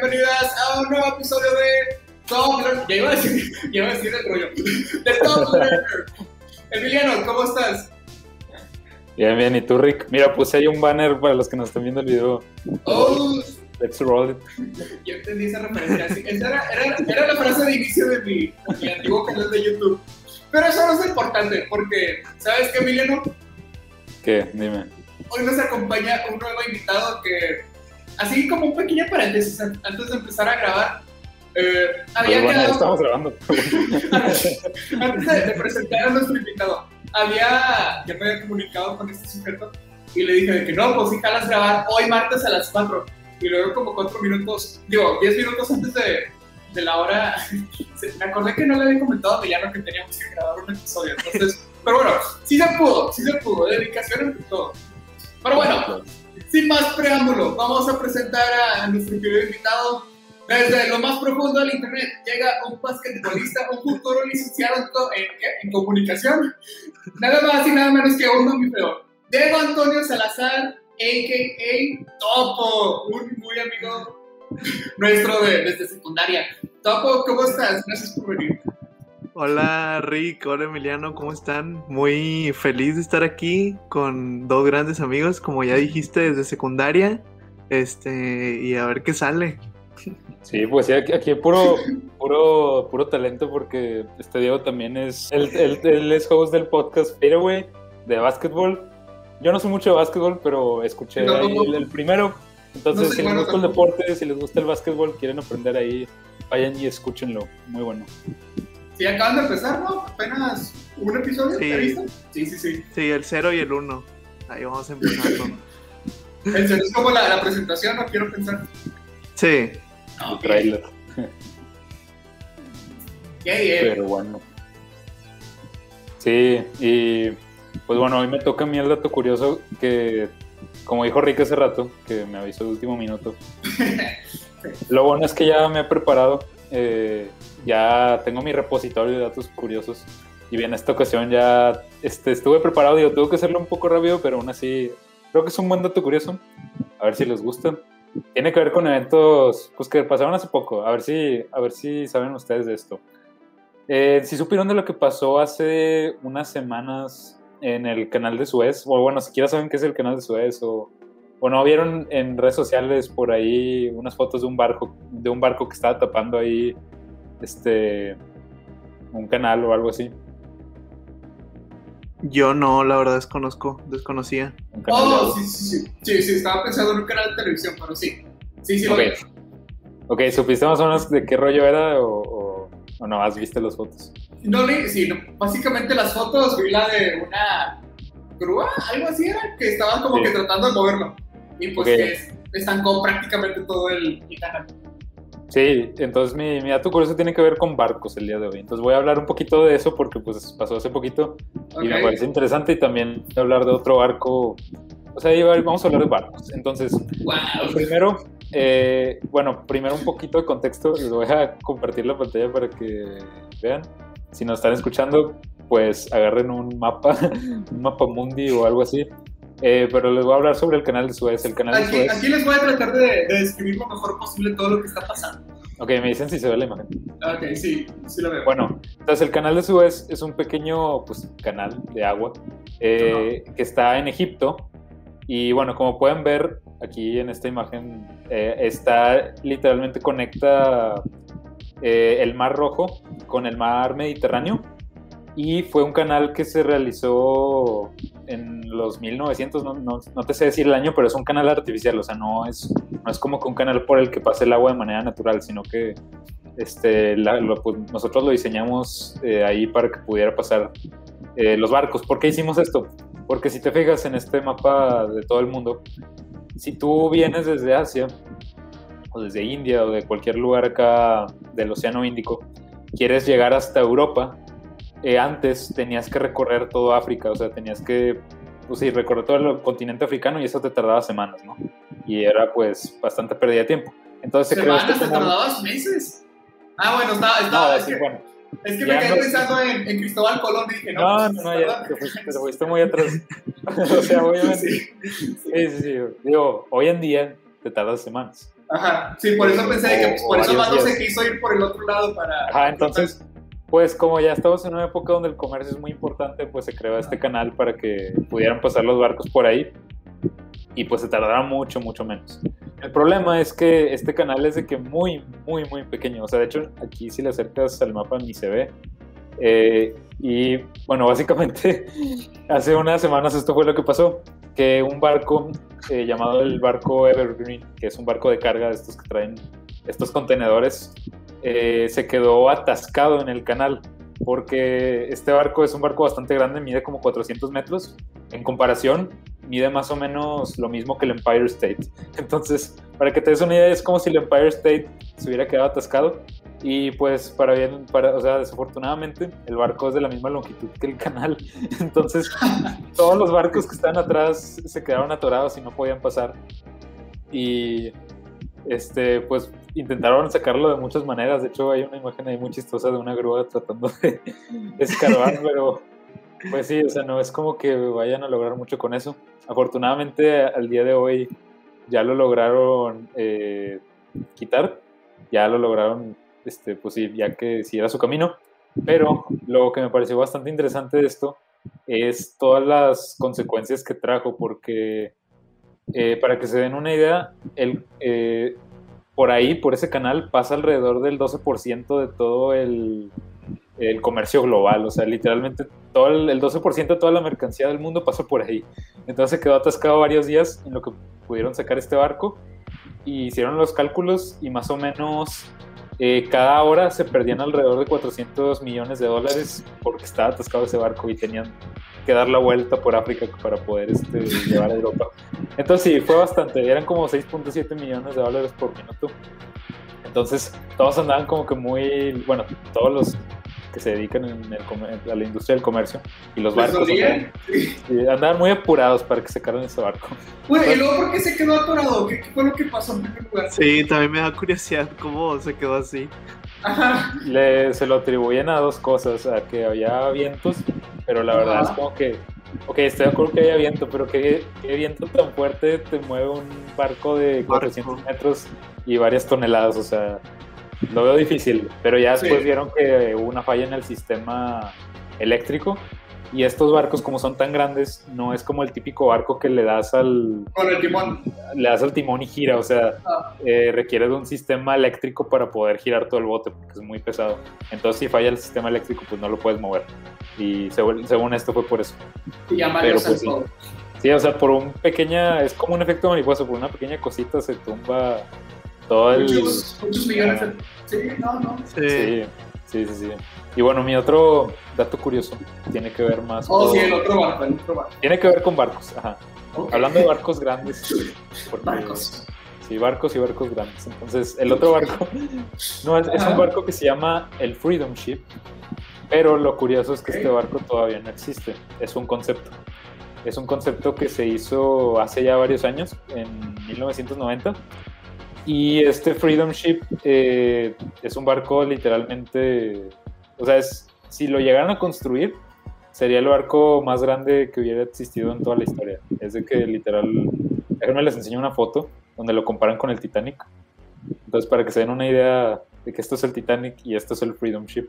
Bienvenidas a un nuevo episodio de Top Learner. Ya iba a decir, ya iba a decir el rollo. De Top Learner. Emiliano, ¿cómo estás? Bien, bien. ¿Y tú, Rick? Mira, puse ahí un banner para los que nos están viendo el video. Oh, Let's roll it. yo entendí esa referencia. Esa era, era, era la frase de inicio de mi, mi antiguo canal de YouTube. Pero eso no es importante, porque, ¿sabes qué, Emiliano? ¿Qué? Dime. Hoy nos acompaña un nuevo invitado que, así como un pequeño paréntesis an- antes de empezar a grabar, eh, había bueno, quedado... estamos grabando. Antes de, de presentar a nuestro invitado, había, ya me había comunicado con este sujeto y le dije de que no, pues sí, jalas grabar hoy martes a las 4. Y luego como 4 minutos, digo, 10 minutos antes de, de la hora, me acordé que no le había comentado a Emiliano que teníamos que grabar un episodio. Entonces, pero bueno, sí se pudo, sí se pudo, dedicación entre todo. Pero bueno, sin más preámbulo, vamos a presentar a nuestro querido invitado. Desde lo más profundo del internet llega un basquetbolista, un futuro licenciado en, comunicación. Nada más y nada menos que un mamífero. Diego Antonio Salazar, a.k.a. Topo, un muy amigo nuestro de, desde secundaria. Topo, ¿cómo estás? Gracias por venir. Hola Rick, hola Emiliano, ¿cómo están? Muy feliz de estar aquí con dos grandes amigos, como ya dijiste, desde secundaria. Este, y a ver qué sale. Sí, pues sí, aquí, aquí hay puro, puro, puro talento porque este Diego también es, él, él- él es host del podcast Fadeaway de básquetbol. Yo no sé mucho de básquetbol, pero escuché No, ahí no, el, el primero. Entonces, No soy si les gusta el deporte, si les gusta el básquetbol, quieren aprender ahí, vayan y escúchenlo. Muy bueno. Sí, acaban de empezar, ¿no? Apenas un episodio, Sí. ¿te viste? Sí, sí, sí. Sí, el 0 y el 1. Ahí vamos empezando. En serio, es como la, la presentación, no quiero pensar. Sí, El trailer. Qué bien. Pero bueno. Sí, y pues bueno, hoy me toca a mí el dato curioso que, como dijo Rick hace rato, que me avisó de último minuto. Lo bueno es que ya me he preparado, eh, ya tengo mi repositorio de datos curiosos. Y bien, esta ocasión ya este, estuve preparado, digo, tuve que hacerlo un poco rápido, pero aún así creo que es un buen dato curioso. A ver si les gusta. Tiene que ver con eventos pues, que pasaron hace poco. A ver si, a ver si saben ustedes de esto. Eh, si supieron de lo que pasó hace unas semanas en el canal de Suez, o bueno, siquiera saben qué es el canal de Suez, o, o no vieron en redes sociales por ahí unas fotos de un barco, de un barco que estaba tapando ahí este un canal o algo así. yo no, la verdad desconozco, desconocía. Un canal de Oh, sí, sí, sí. Sí, sí, estaba pensando en un canal de televisión, pero sí. Sí, sí, lo Ok. ¿supiste más o menos de qué rollo era o, o, o no has visto las fotos? No sí, no, básicamente las fotos vi la de una grúa, algo así era, que estaban como Sí. que tratando de moverlo. Y pues Ok. que es- estancó prácticamente todo el, el canal. Sí, entonces mi, mi dato curioso tiene que ver con barcos el día de hoy. Entonces voy a hablar un poquito de eso porque pues pasó hace poquito y me parece interesante y también hablar de otro barco. O sea, vamos a hablar de barcos. Entonces, Wow. primero, eh, bueno, primero un poquito de contexto. Les voy a compartir la pantalla para que vean. Si nos están escuchando, pues agarren un mapa, un mapa mundi o algo así. Eh, pero les voy a hablar sobre el canal de Suez. El canal de Aquí, Suez. aquí les voy a tratar de, de describir lo mejor posible todo lo que está pasando. Ok, me dicen si se ve la imagen. Ok, sí, sí lo veo. Bueno, entonces el canal de Suez es un pequeño pues, canal de agua eh, que está en Egipto. Y bueno, como pueden ver aquí en esta imagen, eh, está literalmente conecta eh, el Mar Rojo con el Mar Mediterráneo. Y fue un canal que se realizó en los 1900, no, no, no te sé decir el año, pero es un canal artificial, o sea, no es, no es como que un canal por el que pase el agua de manera natural, sino que este, la- lo- pues, nosotros lo diseñamos eh, ahí para que pudiera pasar eh, los barcos. ¿Por qué hicimos esto? Porque si te fijas en este mapa de todo el mundo, si tú vienes desde Asia o desde India o de cualquier lugar acá del Océano Índico, quieres llegar hasta Europa, eh, antes tenías que recorrer todo África, o sea, tenías que pues sí, recorrer todo el continente africano y eso te tardaba semanas, ¿no? Y era pues bastante pérdida de tiempo. Entonces ¿Semanas? este ¿Te canal- tardabas meses? Ah, bueno, estaba, estaba, No, es, sí, que, bueno. es que ya me quedé no- pensando en, en Cristóbal Colón y dije, no, No, pues, no, no, ya te fuiste, te fuiste muy atrás. o sea, obviamente. Sí. Sí, sí, sí. Digo, hoy en día te tardas semanas. Ajá, sí, por eso pensé de que por eso Mando se quiso ir por el otro lado para... Ajá, entonces, pues como ya estamos en una época donde el comercio es muy importante, pues se creó este canal para que pudieran pasar los barcos por ahí y pues se tardará mucho, mucho menos. El problema es que este canal es de que muy, muy, muy pequeño. O sea, de hecho, aquí si le acercas al mapa ni se ve. Eh, y bueno, básicamente hace unas semanas esto fue lo que pasó, que un barco eh, llamado el barco Evergreen, que es un barco de carga de estos que traen estos contenedores, eh, se quedó atascado en el canal porque este barco es un barco bastante grande, mide como 400 metros. En comparación, mide más o menos lo mismo que el Empire State. Entonces, para que te des una idea, es como si el Empire State se hubiera quedado atascado. Y pues, para bien, para, o sea, desafortunadamente, el barco es de la misma longitud que el canal. Entonces, todos los barcos que estaban atrás se quedaron atorados y no podían pasar. Y este, pues intentaron sacarlo de muchas maneras. De hecho, hay una imagen ahí muy chistosa de una grúa tratando de escarbar, pero pues sí, o sea, no es como que vayan a lograr mucho con eso. Afortunadamente, al día de hoy ya lo lograron eh, quitar, ya lo lograron, este, pues sí, ya que sí era su camino. Pero lo que me pareció bastante interesante de esto es todas las consecuencias que trajo, porque eh, para que se den una idea, el, eh, por ahí, por ese canal, pasa alrededor del 12% de todo el, comercio global. O sea, literalmente todo el, el 12% de toda la mercancía del mundo pasa por ahí. Entonces quedó atascado varios días en lo que pudieron sacar este barco y hicieron los cálculos y más o menos eh, cada hora se perdían alrededor de 400 millones de dólares porque estaba atascado ese barco y tenían que dar la vuelta por África para poder este, llevar a Europa. Entonces sí, fue bastante, eran como 6.7 millones de dólares por minuto. Entonces todos andaban como que muy, bueno, todos los que se dedican en el, a la industria del comercio y los barcos andaban, sí, andaban, muy apurados para que sacaran ese barco. Bueno, ¿y luego por qué se quedó atorado? ¿Qué, qué fue lo que pasó en primer lugar? Sí, también me da curiosidad cómo se quedó así. Ajá. Le, se lo atribuyen a dos cosas, a que había vientos, pero la verdad Ajá. es como que, ok, estoy de acuerdo que había viento, pero ¿qué, qué viento tan fuerte te mueve un barco de 400 barco. metros y varias toneladas? O sea, lo veo difícil, pero ya después sí. vieron que hubo una falla en el sistema eléctrico y estos barcos como son tan grandes no es como el típico barco que le das al con el timón le das al timón y gira o sea ah. eh, requiere de un sistema eléctrico para poder girar todo el bote porque es muy pesado entonces si falla el sistema eléctrico pues no lo puedes mover y según, según esto fue por eso y pero pues sí. sí o sea por un pequeña es como un efecto mariposa por una pequeña cosita se tumba todo el muchos, muchos millones de... sí no no sí. sí. Sí, sí. Y bueno, mi otro dato curioso tiene que ver más oh, con... sí, el otro barco, el otro barco. Tiene que ver con barcos, ajá. Okay. Hablando de barcos grandes. Porque, barcos. Sí, barcos y barcos grandes. Entonces, el otro barco no, es, es, un barco que se llama el Freedom Ship, pero lo curioso es que okay. este barco todavía no existe. Es un concepto. Es un concepto que se hizo hace ya varios años, en 1990. Y este Freedom Ship eh, es un barco literalmente, o sea, es, si lo llegaran a construir, sería el barco más grande que hubiera existido en toda la historia. Es de que literal, déjenme les enseño una foto donde lo comparan con el Titanic. Entonces, para que se den una idea de que esto es el Titanic y esto es el Freedom Ship.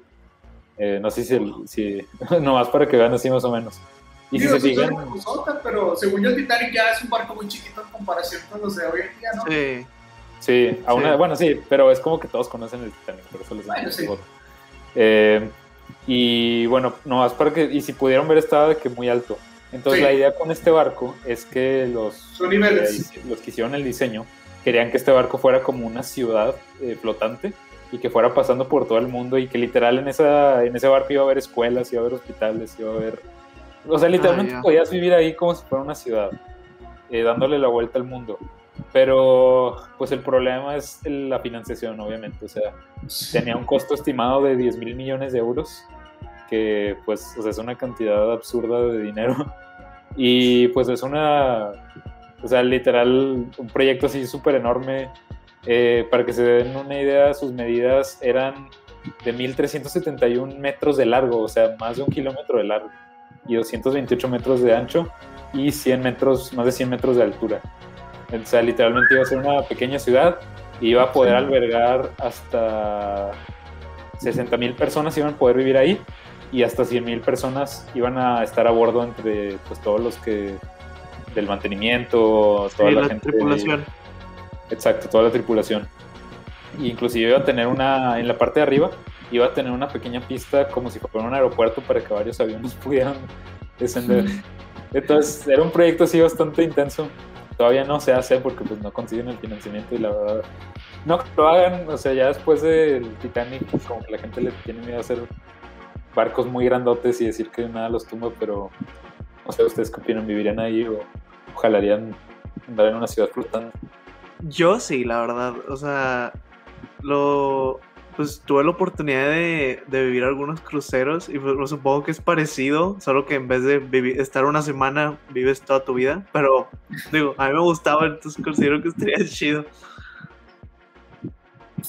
Eh, no sé si, el, si nomás para que vean así más o menos. Y Digo, si se fijan... pero según yo el Titanic ya es un barco muy chiquito en comparación con los de hoy en día, ¿no? Sí. Sí, a una, sí. bueno, sí, pero es como que todos conocen el Titanic, por eso les bueno, sí. eh, Y bueno, nomás para que, y si pudieron ver, estaba de que muy alto. Entonces, sí. la idea con este barco es que los, Son niveles. Eh, los que hicieron el diseño querían que este barco fuera como una ciudad eh, flotante y que fuera pasando por todo el mundo y que literal en, esa, en ese barco iba a haber escuelas, iba a haber hospitales, iba a haber O sea, literalmente Ah, ya. podías vivir ahí como si fuera una ciudad, eh, dándole la vuelta al mundo. Pero, pues el problema es la financiación, obviamente. O sea, tenía un costo estimado de 10 mil millones de euros, que pues o sea, es una cantidad absurda de dinero. Y pues es una, o sea, literal, un proyecto así súper enorme. Eh, para que se den una idea, sus medidas eran de 1.371 metros de largo, o sea, más de un kilómetro de largo, y 228 metros de ancho y 100 metros, más de 100 metros de altura. O sea, literalmente iba a ser una pequeña ciudad y iba a poder albergar hasta 60 mil personas iban a poder vivir ahí y hasta 100 mil personas iban a estar a bordo entre pues todos los que del mantenimiento, toda Sí, la, la gente tripulación. Exacto, toda la tripulación. Y inclusive iba a tener una, en la parte de arriba, iba a tener una pequeña pista como si fuera un aeropuerto para que varios aviones pudieran descender. Entonces era un proyecto así bastante intenso. Todavía no se hace porque pues no consiguen el financiamiento y la verdad no lo hagan, o sea, ya después del Titanic como que la gente le tiene miedo a hacer barcos muy grandotes y decir que nada los tumba, pero no sé, ustedes qué opinan, vivirían ahí o jalarían andar en una ciudad flotando. Yo sí, la verdad. O sea, lo. Pues tuve la oportunidad de, de vivir algunos cruceros y pues, lo supongo que es parecido, solo que en vez de vivir, estar una semana vives toda tu vida. Pero digo, a mí me gustaba, entonces considero que estaría chido.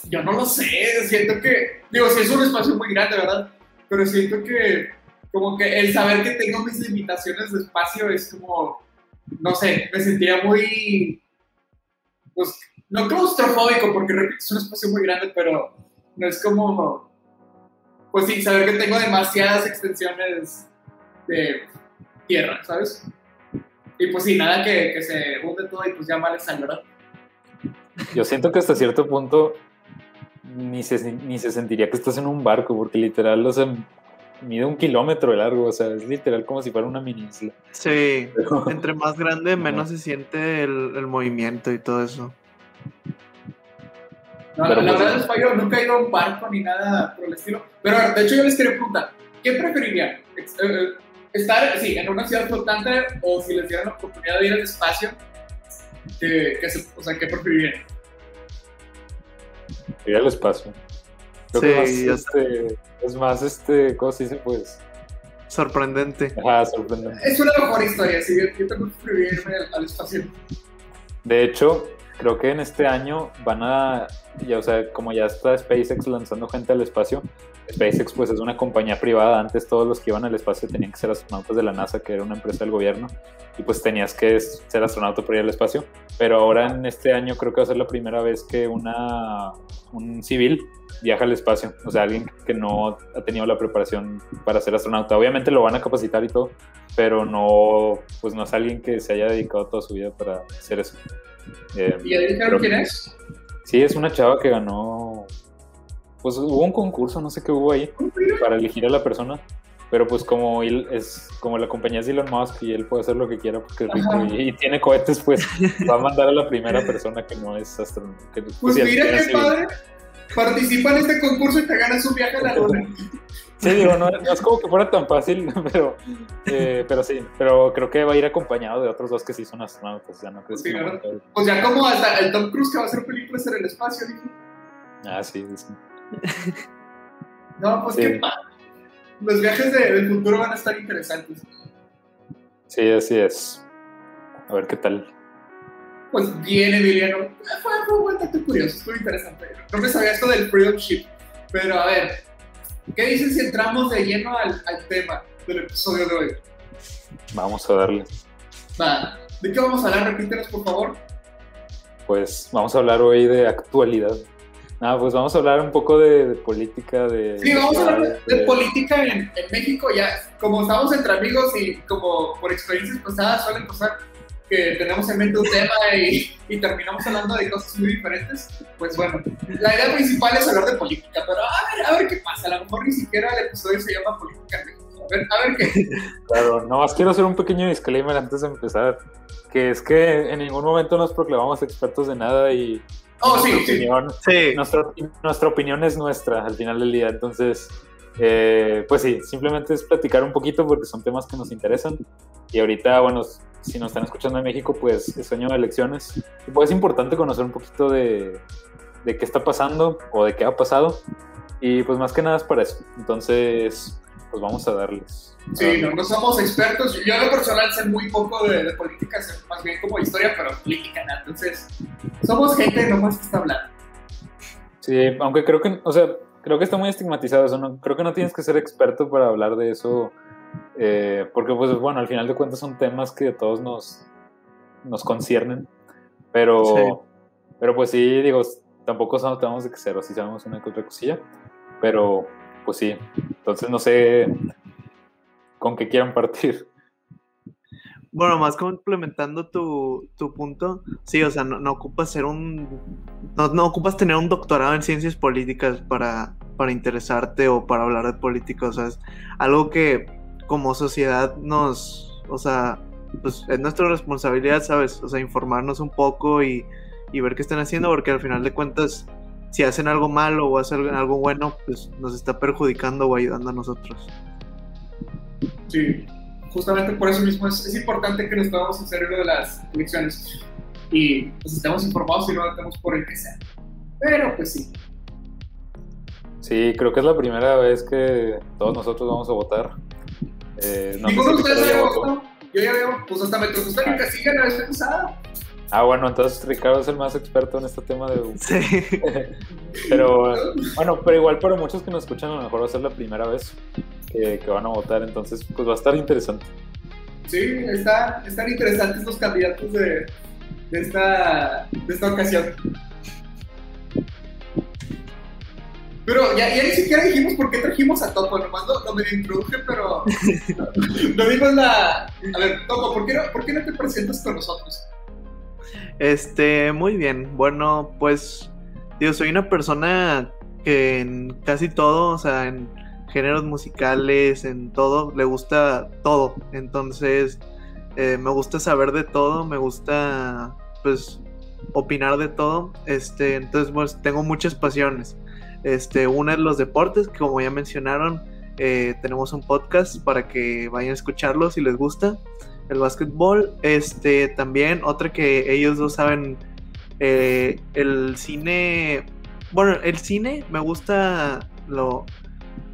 Yo no lo sé, siento que, digo, sí es un espacio muy grande, ¿verdad? Pero siento que, como que el saber que tengo mis limitaciones de espacio es como, no sé, me sentía muy, pues, no claustrofóbico, porque repito, es un espacio muy grande, pero no es como, pues sí, saber que tengo demasiadas extensiones de tierra, ¿sabes? Y pues sí, nada que, que se hunde todo y pues ya vale sal, ¿verdad? Yo siento que hasta cierto punto ni se, ni se sentiría que estás en un barco, porque literal, o sea, mide un kilómetro de largo, o sea, es literal como si fuera una mini isla. Sí, Pero- entre más grande, menos se siente el, el movimiento y todo eso. No, Pero la pues- verdad es que yo nunca he ido a un barco ni nada por el estilo. Pero de hecho yo les quería preguntar, ¿qué preferirían? Eh, eh, ¿Estar, sí, en una ciudad flotante o si les dieran la oportunidad de ir al espacio? Que, que se- o sea, ¿qué preferirían? Ir al espacio. Creo Sí, que más, ya este, es más, este, ¿cómo se dice? Pues, Sorprendente. ajá, sorprendente. Es una mejor historia, sí, yo también preferiría irme al, al espacio. De hecho, creo que en este año van a, ya, o sea, como ya está SpaceX lanzando gente al espacio, SpaceX pues es una compañía privada, antes todos los que iban al espacio tenían que ser astronautas de la NASA, que era una empresa del gobierno, y pues tenías que ser astronauta para ir al espacio, pero ahora en este año creo que va a ser la primera vez que una, un civil viaja al espacio, o sea, alguien que no ha tenido la preparación para ser astronauta. Obviamente lo van a capacitar y todo, pero no, pues no es alguien que se haya dedicado toda su vida para hacer eso. Eh, ¿Y pero- quién es? Sí, es una chava que ganó. Pues hubo un concurso, no sé qué hubo ahí, para elegir a la persona. Pero pues como él es como la compañía es Elon Musk y él puede hacer lo que quiera porque es rico y, y tiene cohetes, pues va a mandar a la primera persona que no es astronauta. Pues sí, mira qué padre. Participa en este concurso y te ganas un viaje a la luna. Sí, digo, no, no es como que fuera tan fácil, pero, eh, pero sí, pero creo que va a ir acompañado de otros dos que sí son astronautas, o sea, no van a- Pues ya como hasta el Tom Cruise que va a hacer películas en el espacio, dijo. Ah, sí, sí. No, pues Sí. qué. Los viajes de- del futuro van a estar interesantes. Sí, así es. A ver qué tal. Pues bien, Emiliano. Fue, fue un buen curioso, estuvo interesante. No me sabía esto del Freedom Ship. Pero a ver, ¿qué dicen si entramos de lleno al, al tema del episodio de hoy? Vamos a darle. Va, ¿de qué vamos a hablar? Repítenos, por favor. Pues vamos a hablar hoy de actualidad. Nada, pues vamos a hablar un poco de, de política, de... Sí, vamos a hablar de, de de- política en, en México. Ya, como estamos entre amigos y como por experiencias pasadas suelen pasar que tenemos en mente un tema y, y terminamos hablando de cosas muy diferentes, pues bueno, la idea principal es hablar de política, pero a ver, a ver qué pasa. A lo mejor ni siquiera el episodio se llama Política México. A ver, a ver qué. Claro, no, más quiero hacer un pequeño disclaimer antes de empezar, que es que en ningún momento nos proclamamos expertos de nada y Oh, nuestra, sí. opinión, Sí, nuestra, nuestra opinión es nuestra al final del día, entonces Eh, pues sí, simplemente es platicar un poquito porque son temas que nos interesan. Y ahorita, bueno, si nos están escuchando en México, pues es año de elecciones. Y pues es importante conocer un poquito de, de qué está pasando o de qué ha pasado. Y pues más que nada es para eso. Entonces, pues vamos a darles. Sí, no, no somos expertos. Yo en lo personal sé muy poco de, de política, sé más bien como historia, pero política nada. Entonces, somos gente nomás que está hablando. Sí, aunque creo que, o sea, creo que está muy estigmatizado eso. ¿no? Creo que no tienes que ser experto para hablar de eso. Eh, porque, pues, bueno, al final de cuentas son temas que a todos nos, nos conciernen. Pero, Sí. pero pues sí, digo, tampoco sabemos de que cero, sí sabemos una que otra cosilla. Pero, pues sí. Entonces no sé con qué quieran partir. Bueno, más complementando tu, tu punto, sí, o sea, no, no ocupas ser un. No, no ocupas tener un doctorado en ciencias políticas para, para interesarte o para hablar de política. O sea, es algo que como sociedad nos. O sea, pues es nuestra responsabilidad, ¿sabes? O sea, informarnos un poco y, y ver qué están haciendo, porque al final de cuentas, si hacen algo malo o hacen algo bueno, pues nos está perjudicando o ayudando a nosotros. Sí, justamente por eso mismo es, es importante que nos tomemos en serio lo de las elecciones y pues estemos informados y no votemos por el que sea. Pero pues sí, Sí, creo que es la primera vez que todos nosotros vamos a votar. Eh, no ninguno de ustedes había votado. Yo ya veo, pues hasta me estar en casilla la vez pasada. Ah, bueno, entonces Ricardo es el más experto en este tema de... Sí. Pero bueno, pero igual para muchos que nos escuchan a lo mejor va a ser la primera vez que, que van a votar, entonces pues va a estar interesante. Sí, está, están interesantes los candidatos de, de, esta, de esta ocasión. Pero ya, ya ni siquiera dijimos por qué trajimos a Topo, nomás lo, lo medio introduje, pero no dimos la... A ver, Topo, ¿por qué, no, ¿por qué no te presentas con nosotros? Este, muy bien. Bueno, pues, digo, soy una persona que en casi todo, o sea, en géneros musicales, en todo, le gusta todo. Entonces, eh, me gusta saber de todo, me gusta, pues, opinar de todo. Este, entonces, pues, tengo muchas pasiones. Este, una es los deportes, que como ya mencionaron, eh, tenemos un podcast para que vayan a escucharlo si les gusta el básquetbol. Este también, otra que ellos dos saben, eh, el cine. Bueno, el cine me gusta lo.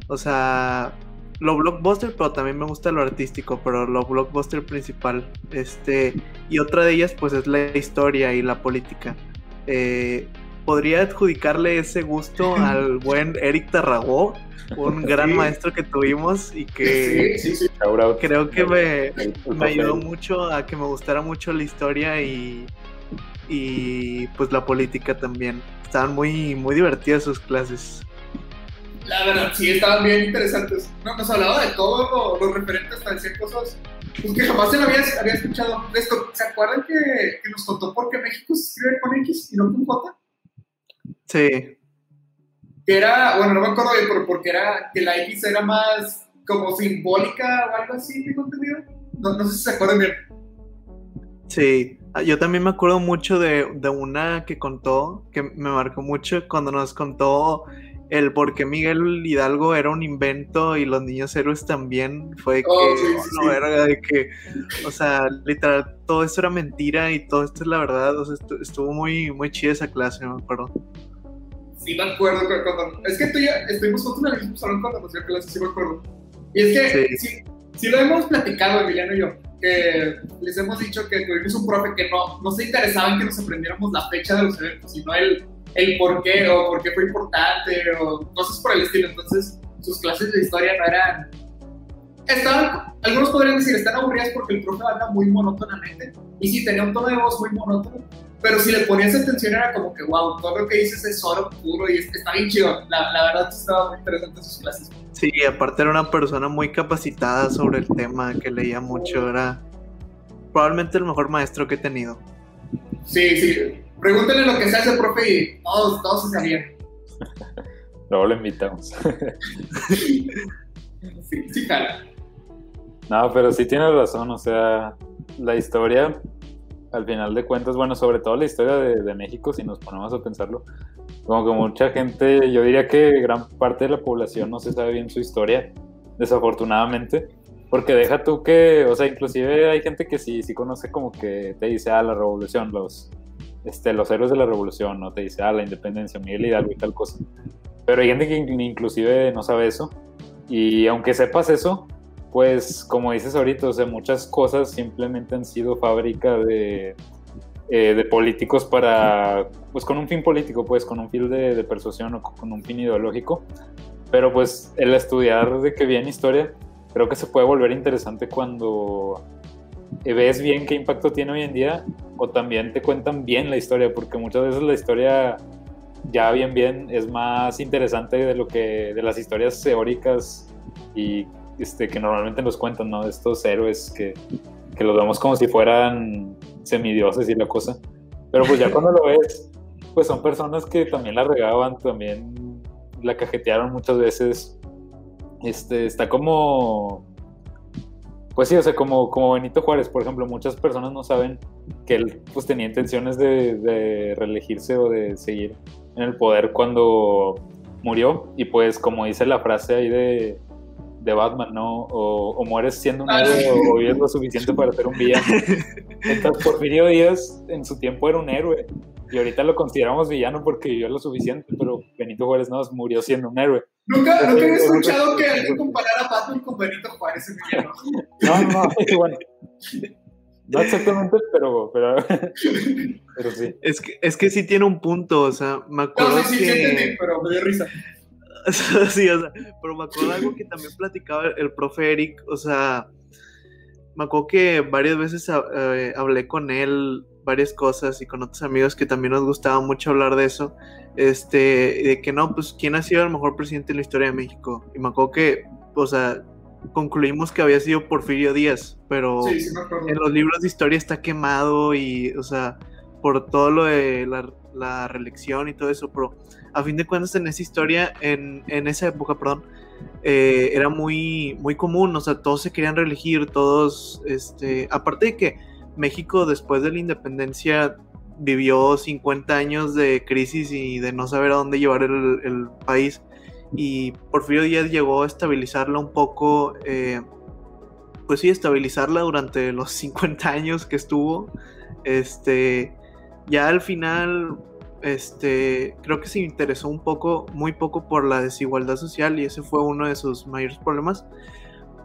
O sea, lo blockbuster, pero también me gusta lo artístico, pero lo blockbuster principal. Este, y otra de ellas, pues es la historia y la política. Eh, podría adjudicarle ese gusto al buen Eric Tarragó, un gran Sí. maestro que tuvimos y que Sí, creo que me, ayudó mucho a que me gustara mucho la historia y, y pues la política también. Estaban muy, muy divertidas sus clases. La verdad, sí, estaban bien interesantes. No, nos hablaba de todo lo, lo referente hasta decir cosas pues, que jamás se lo había, había escuchado. Esto, ¿Se acuerdan que, que nos contó por qué México se escribe con X y no con J? Sí, Que era, bueno, no me acuerdo bien, pero porque era que la X era más como simbólica o algo así, tengo entendido. No, no sé si se acuerdan bien. sí. Ah, Yo también me acuerdo mucho de, de una que contó, que me marcó mucho, cuando nos contó el por qué Miguel Hidalgo era un invento y los niños héroes también. Fue que, Oh, sí, sí, oh, no, sí. verga, de que, o sea, literal, todo esto era mentira y todo esto es la verdad. O sea, estu- estuvo muy, muy chida esa clase, me acuerdo. Sí, me acuerdo cu- cuando. Es que tú y yo estuvimos juntos en el mismo salón cuando nos dio clases, sí me acuerdo. Y es que sí. Sí, lo hemos platicado, Emiliano y yo, que les hemos dicho que tuvimos un profe que no, no se interesaba en que nos aprendiéramos la fecha de los eventos, sino el, el por qué o por qué fue importante o cosas por el estilo. Entonces, sus clases de historia no eran. Estaban, algunos podrían decir, están aburridas porque el profe habla muy monótonamente. Y sí, tenía un tono de voz muy monótono. Pero si le ponías atención era como que, wow, todo lo que dices es oro puro y es- está bien chido. La, la verdad, estaba muy interesante sus clases. Sí, aparte era una persona muy capacitada sobre el tema, que leía mucho, era probablemente el mejor maestro que he tenido. Sí, sí. Pregúntenle lo que se hace, profe, y todos, todos se sabían. Luego lo invitamos. Sí, sí, jala. No, pero sí tienes razón, o sea, la historia, al final de cuentas, bueno, sobre todo la historia de, México, si nos ponemos a pensarlo, como que mucha gente, yo diría que gran parte de la población no se sabe bien su historia, desafortunadamente. Porque deja tú que, o sea, inclusive hay gente que sí, sí conoce como que te dice, ah, la revolución, los, este, los héroes de la revolución, ¿no? Te dice, ah, la independencia, Miguel Hidalgo y tal cosa. Pero hay gente que inclusive no sabe eso. Y aunque sepas eso, pues como dices ahorita, o sea, muchas cosas simplemente han sido fábrica de, eh, de políticos para, pues con un fin político, pues con un fin de, de, persuasión o con un fin ideológico. Pero pues el estudiar de que bien historia, creo que se puede volver interesante cuando ves bien qué impacto tiene hoy en día o también te cuentan bien la historia, porque muchas veces la historia ya bien bien es más interesante de lo que de las historias teóricas y este que normalmente nos cuentan, ¿no? De estos héroes que, que los vemos como si fueran semidioses y la cosa. Pero pues ya cuando lo ves, pues son personas que también la regaban, también la cajetearon muchas veces. Este, está como pues sí, o sea, como, como Benito Juárez, por ejemplo, muchas personas no saben que él pues tenía intenciones de, de reelegirse o de seguir en el poder cuando murió. Y pues como dice la frase ahí de, de Batman, ¿no? O, mueres siendo un héroe o, vives lo suficiente para ser un villano. Entonces Porfirio Díaz en su tiempo era un héroe y ahorita lo consideramos villano porque vivió lo suficiente, pero Benito Juárez no murió siendo un héroe. Nunca, nunca había escuchado que alguien comparara a Batman con Benito Juárez en villano. No, no, bueno. No exactamente, pero, pero, pero sí. Es que, es que sí tiene un punto, o sea, me acuerdo no, sí, que... Sí, entendí, pero me dio risa. sí, o sea, pero me acuerdo algo que también platicaba el profe Eric, o sea, me acuerdo que varias veces eh, hablé con él varias cosas y con otros amigos que también nos gustaba mucho hablar de eso, este, de que no, pues, ¿quién ha sido el mejor presidente en la historia de México? Y me acuerdo que, o sea, concluimos que había sido Porfirio Díaz, pero en los libros de historia está quemado y, o sea, por todo lo de la, la reelección y todo eso, pero a fin de cuentas en esa historia, en, en esa época, perdón, eh, era muy, muy común, o sea, todos se querían reelegir, todos, este, aparte de que México después de la independencia vivió 50 años de crisis y de no saber a dónde llevar el, país, y Porfirio Díaz llegó a estabilizarla un poco, eh, pues sí, estabilizarla durante los 50 años que estuvo, este, ya al final este, creo que se interesó un poco, muy poco por la desigualdad social y ese fue uno de sus mayores problemas.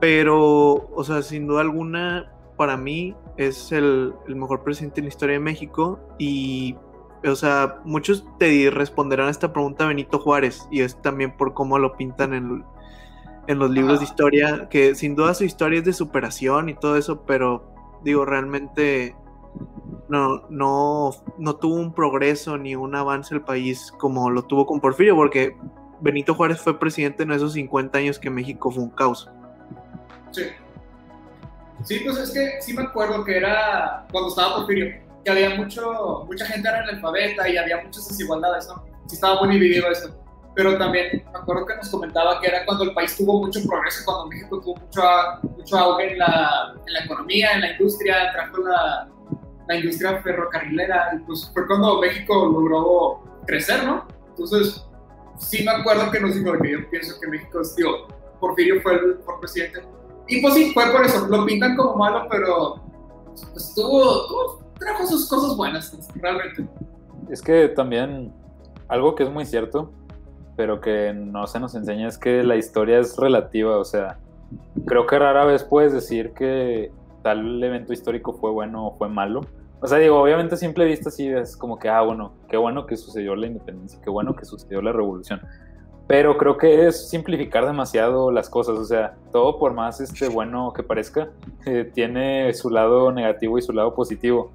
Pero, o sea, sin duda alguna, para mí es el, mejor presidente en la historia de México y, o sea, muchos te responderán a esta pregunta Benito Juárez y es también por cómo lo pintan en, en los libros de historia, que sin duda su historia es de superación y todo eso, pero digo, realmente no, no, no tuvo un progreso ni un avance el país como lo tuvo con Porfirio, porque Benito Juárez fue presidente en esos 50 años que México fue un caos. Sí. Sí, pues es que sí me acuerdo que era cuando estaba Porfirio, que había mucho, mucha gente era analfabeta y había muchas desigualdades, ¿no? Sí estaba muy dividido eso. Pero también me acuerdo que nos comentaba que era cuando el país tuvo mucho progreso, cuando México tuvo mucho, mucho auge en la, en la economía, en la industria, trajo la, la industria ferrocarrilera, pues fue cuando México logró crecer, ¿no? Entonces, sí me acuerdo que nos dijo que yo pienso que México, tío, Porfirio fue el mejor presidente. Y pues sí, fue por eso, lo pintan como malo, pero pues tuvo, tuvo trajo sus cosas buenas, realmente. Es que también algo que es muy cierto, pero que no se nos enseña es que la historia es relativa, o sea, creo que rara vez puedes decir que tal evento histórico fue bueno o fue malo. O sea, digo, obviamente a simple vista sí es como que, ah, bueno, qué bueno que sucedió la independencia, qué bueno que sucedió la revolución. Pero creo que es simplificar demasiado las cosas, o sea, todo por más este bueno que parezca, eh, tiene su lado negativo y su lado positivo.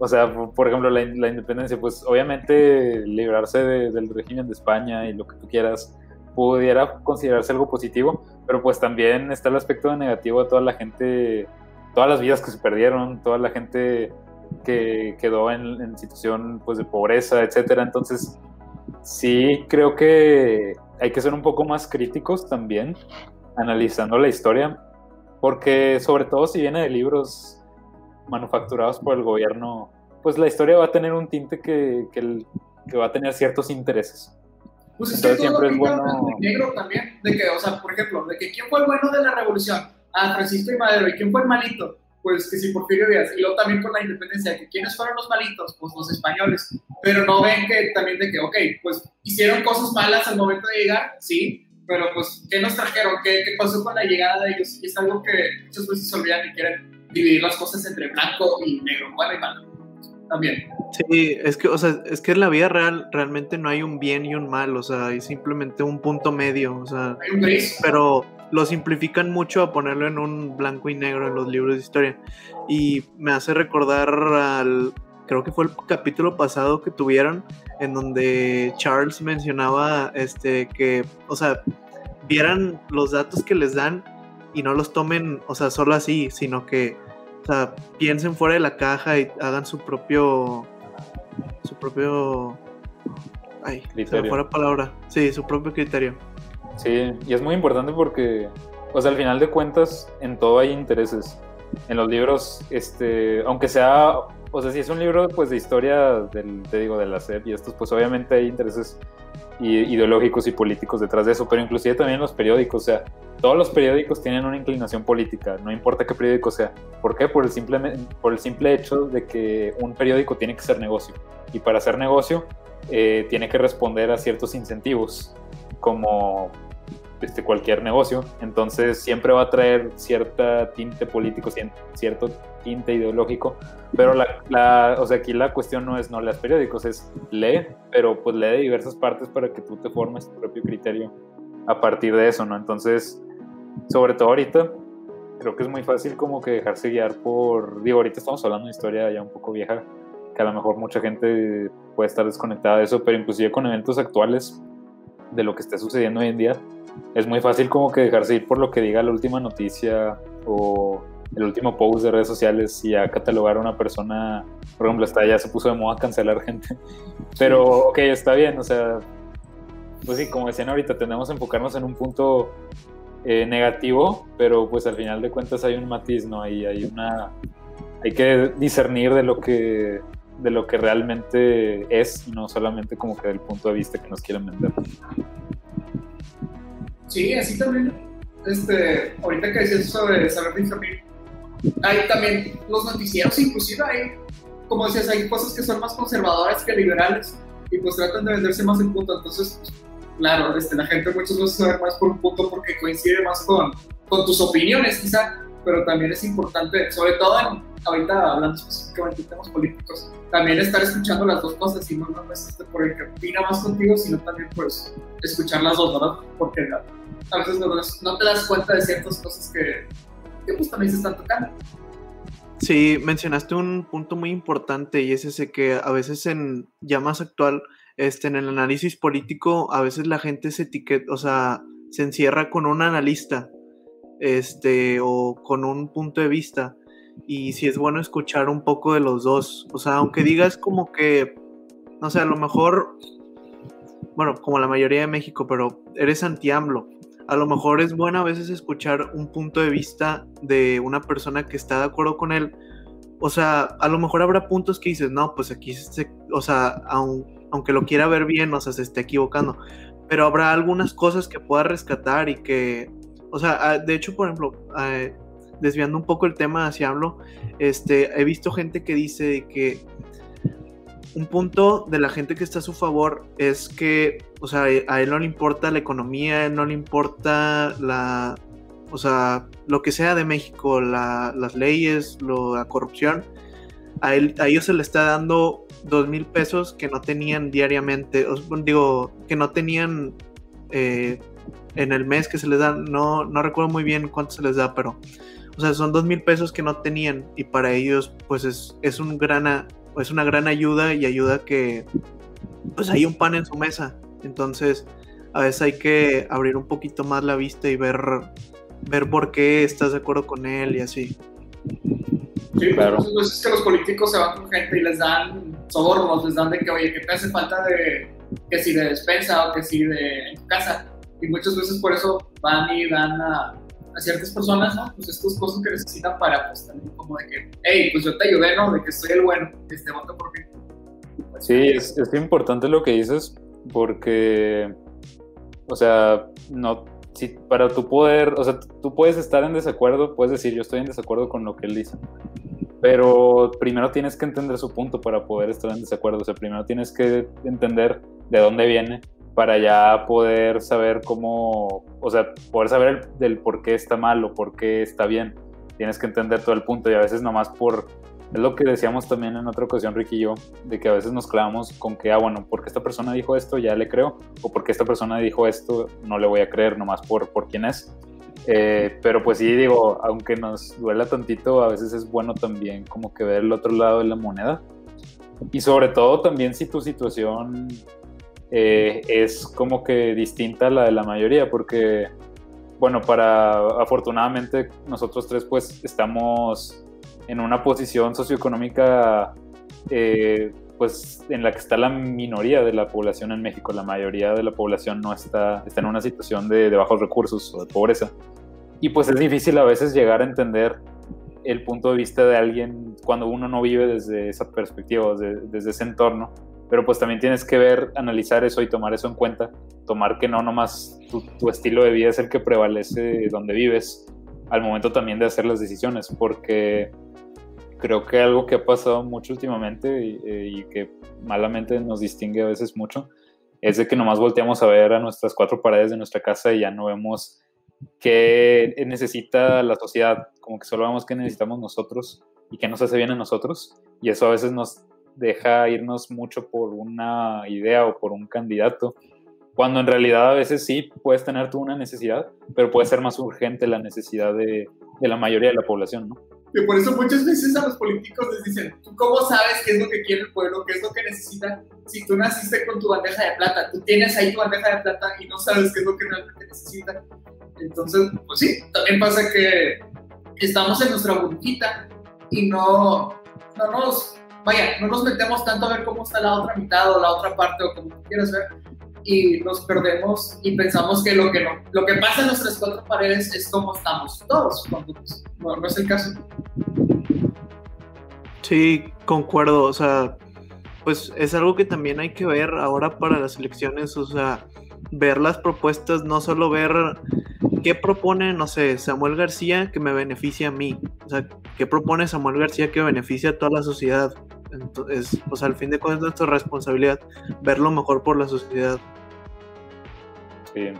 O sea, por ejemplo, la, independencia, pues obviamente librarse del régimen de España y lo que tú quieras pudiera considerarse algo positivo, pero pues también está el aspecto negativo de toda la gente todas las vidas que se perdieron, toda la gente que quedó en, situación pues, de pobreza, etcétera. Entonces, sí creo que hay que ser un poco más críticos también, analizando la historia, porque sobre todo si viene de libros manufacturados por el gobierno, pues la historia va a tener un tinte que, que va a tener ciertos intereses. Pues es Entonces que siempre es bueno- en negro también, de que, o sea, por ejemplo, de que quién fue el bueno de la revolución, ah, Francisco y Madero, y quién fue el malito, pues que sí, Porfirio Díaz, y luego también con la independencia, que quiénes fueron los malitos, pues los españoles, pero no ven que también de que, ok, pues hicieron cosas malas al momento de llegar, sí, pero pues, ¿qué nos trajeron? ¿Qué, qué pasó con la llegada de ellos? Y es algo que muchas veces se olvidan y quieren dividir las cosas entre blanco y negro, bueno y malo, también. Sí, es que, o sea, es que en la vida real realmente no hay un bien y un mal, o sea, hay simplemente un punto medio, o sea, Hay un gris, pero lo simplifican mucho a ponerlo en un blanco y negro en los libros de historia. Y me hace recordar al, creo que fue el capítulo pasado que tuvieron, en donde Charles mencionaba este, que, o sea, vieran los datos que les dan y no los tomen, o sea, solo así, sino que, o sea, piensen fuera de la caja y hagan su propio, su propio, ay, se me Criterio. fue la palabra, sí, su propio criterio. Sí, y es muy importante porque, o sea, al final de cuentas, en todo hay intereses. En los libros, este, aunque sea, o sea, si es un libro, pues, de historia, del, te digo, de la SEP y estos, pues, obviamente hay intereses ideológicos y políticos detrás de eso, pero inclusive también los periódicos, o sea, todos los periódicos tienen una inclinación política, no importa qué periódico sea. ¿Por qué? Por el simple, por el simple hecho de que un periódico tiene que ser negocio. Y para hacer negocio, eh, tiene que responder a ciertos incentivos, como este, cualquier negocio. Entonces siempre va a traer cierta tinte político, cierto tinte ideológico. Pero la, o sea, aquí la cuestión no es no leas periódicos, es lee, pero pues lee de diversas partes para que tú te formes tu propio criterio a partir de eso, ¿no? Entonces, sobre todo ahorita, creo que es muy fácil como que dejarse guiar por, digo, ahorita estamos hablando de historia ya un poco vieja, que a lo mejor mucha gente puede estar desconectada de eso, pero inclusive con eventos actuales de lo que esté sucediendo hoy en día, es muy fácil como que dejarse ir por lo que diga la última noticia o el último post de redes sociales y a catalogar a una persona, por ejemplo, está ya se puso de moda cancelar gente, pero ok, está bien, o sea, pues sí, como decían ahorita, tenemos que enfocarnos en un punto eh, negativo, pero pues al final de cuentas hay un matiz, ¿no? Hay, hay una, hay que discernir de lo que de lo que realmente es y no solamente como que del punto de vista que nos quieren vender. Sí, así también. Este, ahorita que decías sobre saber discernir, hay también los noticieros, inclusive hay, como decías, hay cosas que son más conservadoras que liberales y pues tratan de venderse más en punto. Entonces, pues, claro, este, la gente muchas veces sabe más por un punto porque coincide más con, con tus opiniones, quizá, pero también es importante, sobre todo en, ahorita hablando específicamente de temas políticos, también estar escuchando las dos cosas y no nomás este por el que opina más contigo, sino también pues escuchar las dos, ¿verdad? Porque a veces no, te das cuenta de ciertas cosas que, que pues también se están tocando. Sí, mencionaste un punto muy importante y es ese que a veces en ya más actual, este, en el análisis político, a veces la gente se etiqueta, o sea, se encierra con un analista, este, o con un punto de vista. Y si es bueno escuchar un poco de los dos. O sea, aunque digas como que, no sé, a lo mejor, bueno, como la mayoría de México, pero eres anti-AMLO a lo mejor es bueno a veces escuchar un punto de vista de una persona que está de acuerdo con él. O sea, a lo mejor habrá puntos que dices, no, pues aquí, se, o sea, aun, aunque lo quiera ver bien, o sea, se esté equivocando. Pero habrá algunas cosas que pueda rescatar y que, o sea, de hecho, por ejemplo, eh, desviando un poco el tema hacia AMLO, este, he visto gente que dice que un punto de la gente que está a su favor es que, o sea, a él no le importa la economía, a él no le importa la, o sea, lo que sea de México, la, las leyes, la corrupción. A, ellos se le está dando dos mil pesos que no tenían diariamente, os, digo, que no tenían eh, en el mes que se les da, no, no recuerdo muy bien cuánto se les da, pero, o sea, son dos mil pesos que no tenían y para ellos, pues es, es un gran es una gran ayuda y ayuda que pues hay un pan en su mesa. Entonces, a veces hay que abrir un poquito más la vista y ver ver por qué estás de acuerdo con él y así. Sí, claro. Muchas veces que los políticos se van con gente y les dan sobornos, les dan de que, oye, ¿qué te hace falta de que si de despensa o que si de en tu casa? Y muchas veces por eso van y dan a, a ciertas personas, ¿no? Pues estas cosas que necesitan para, pues también como de que, hey, pues yo te ayudé, ¿no? De que soy el bueno, este voto por mí. Sí, es, es importante lo que dices porque, o sea, no, si para tu poder, o sea, tú puedes estar en desacuerdo, puedes decir yo estoy en desacuerdo con lo que él dice, pero primero tienes que entender su punto para poder estar en desacuerdo, o sea, primero tienes que entender de dónde viene para ya poder saber cómo, o sea, poder saber el, del por qué está mal o por qué está bien. Tienes que entender todo el punto y a veces nomás por es lo que decíamos también en otra ocasión, Ricky y yo, de que a veces nos clavamos con que, ah, bueno, porque esta persona dijo esto, ya le creo, o porque esta persona dijo esto, no le voy a creer nomás por, por quién es. Eh, pero pues sí, digo, aunque nos duela tantito, a veces es bueno también como que ver el otro lado de la moneda. Y sobre todo también si tu situación eh, es como que distinta a la de la mayoría, porque, bueno, para, afortunadamente nosotros tres pues estamos en una posición socioeconómica eh, pues en la que está la minoría de la población en México. La mayoría de la población no está, está en una situación de, bajos recursos o de pobreza. Y pues es difícil a veces llegar a entender el punto de vista de alguien cuando uno no vive desde esa perspectiva, desde, desde ese entorno. Pero pues también tienes que ver, analizar eso y tomar eso en cuenta. Tomar que no nomás tu, estilo de vida es el que prevalece donde vives al momento también de hacer las decisiones, porque creo que algo que ha pasado mucho últimamente y, que malamente nos distingue a veces mucho es de que nomás volteamos a ver a nuestras cuatro paredes de nuestra casa y ya no vemos qué necesita la sociedad, como que solo vemos qué necesitamos nosotros y qué nos hace bien a nosotros y eso a veces nos deja irnos mucho por una idea o por un candidato cuando en realidad a veces sí puedes tener tú una necesidad, pero puede ser más urgente la necesidad de, de la mayoría de la población, ¿no? que por eso muchas veces a los políticos les dicen, ¿tú cómo sabes qué es lo que quiere el pueblo, qué es lo que necesita? Si tú naciste con tu bandeja de plata, tú tienes ahí tu bandeja de plata y no sabes qué es lo que realmente necesita. Entonces, pues sí, también pasa que estamos en nuestra burbujita y no, no nos, vaya, no nos metemos tanto a ver cómo está la otra mitad o la otra parte o como quieras ver y nos perdemos y pensamos que lo que, no, lo que pasa en nuestras cuatro paredes es como estamos todos, cuando pues, no, es el caso. Sí, concuerdo, o sea, pues es algo que también hay que ver ahora para las elecciones, o sea, ver las propuestas, no solo ver qué propone, no sé, Samuel García que me beneficia a mí, o sea, qué propone Samuel García que beneficia a toda la sociedad. Entonces, sea, al fin de cuentas, nuestra responsabilidad ver lo mejor por la sociedad. Sí.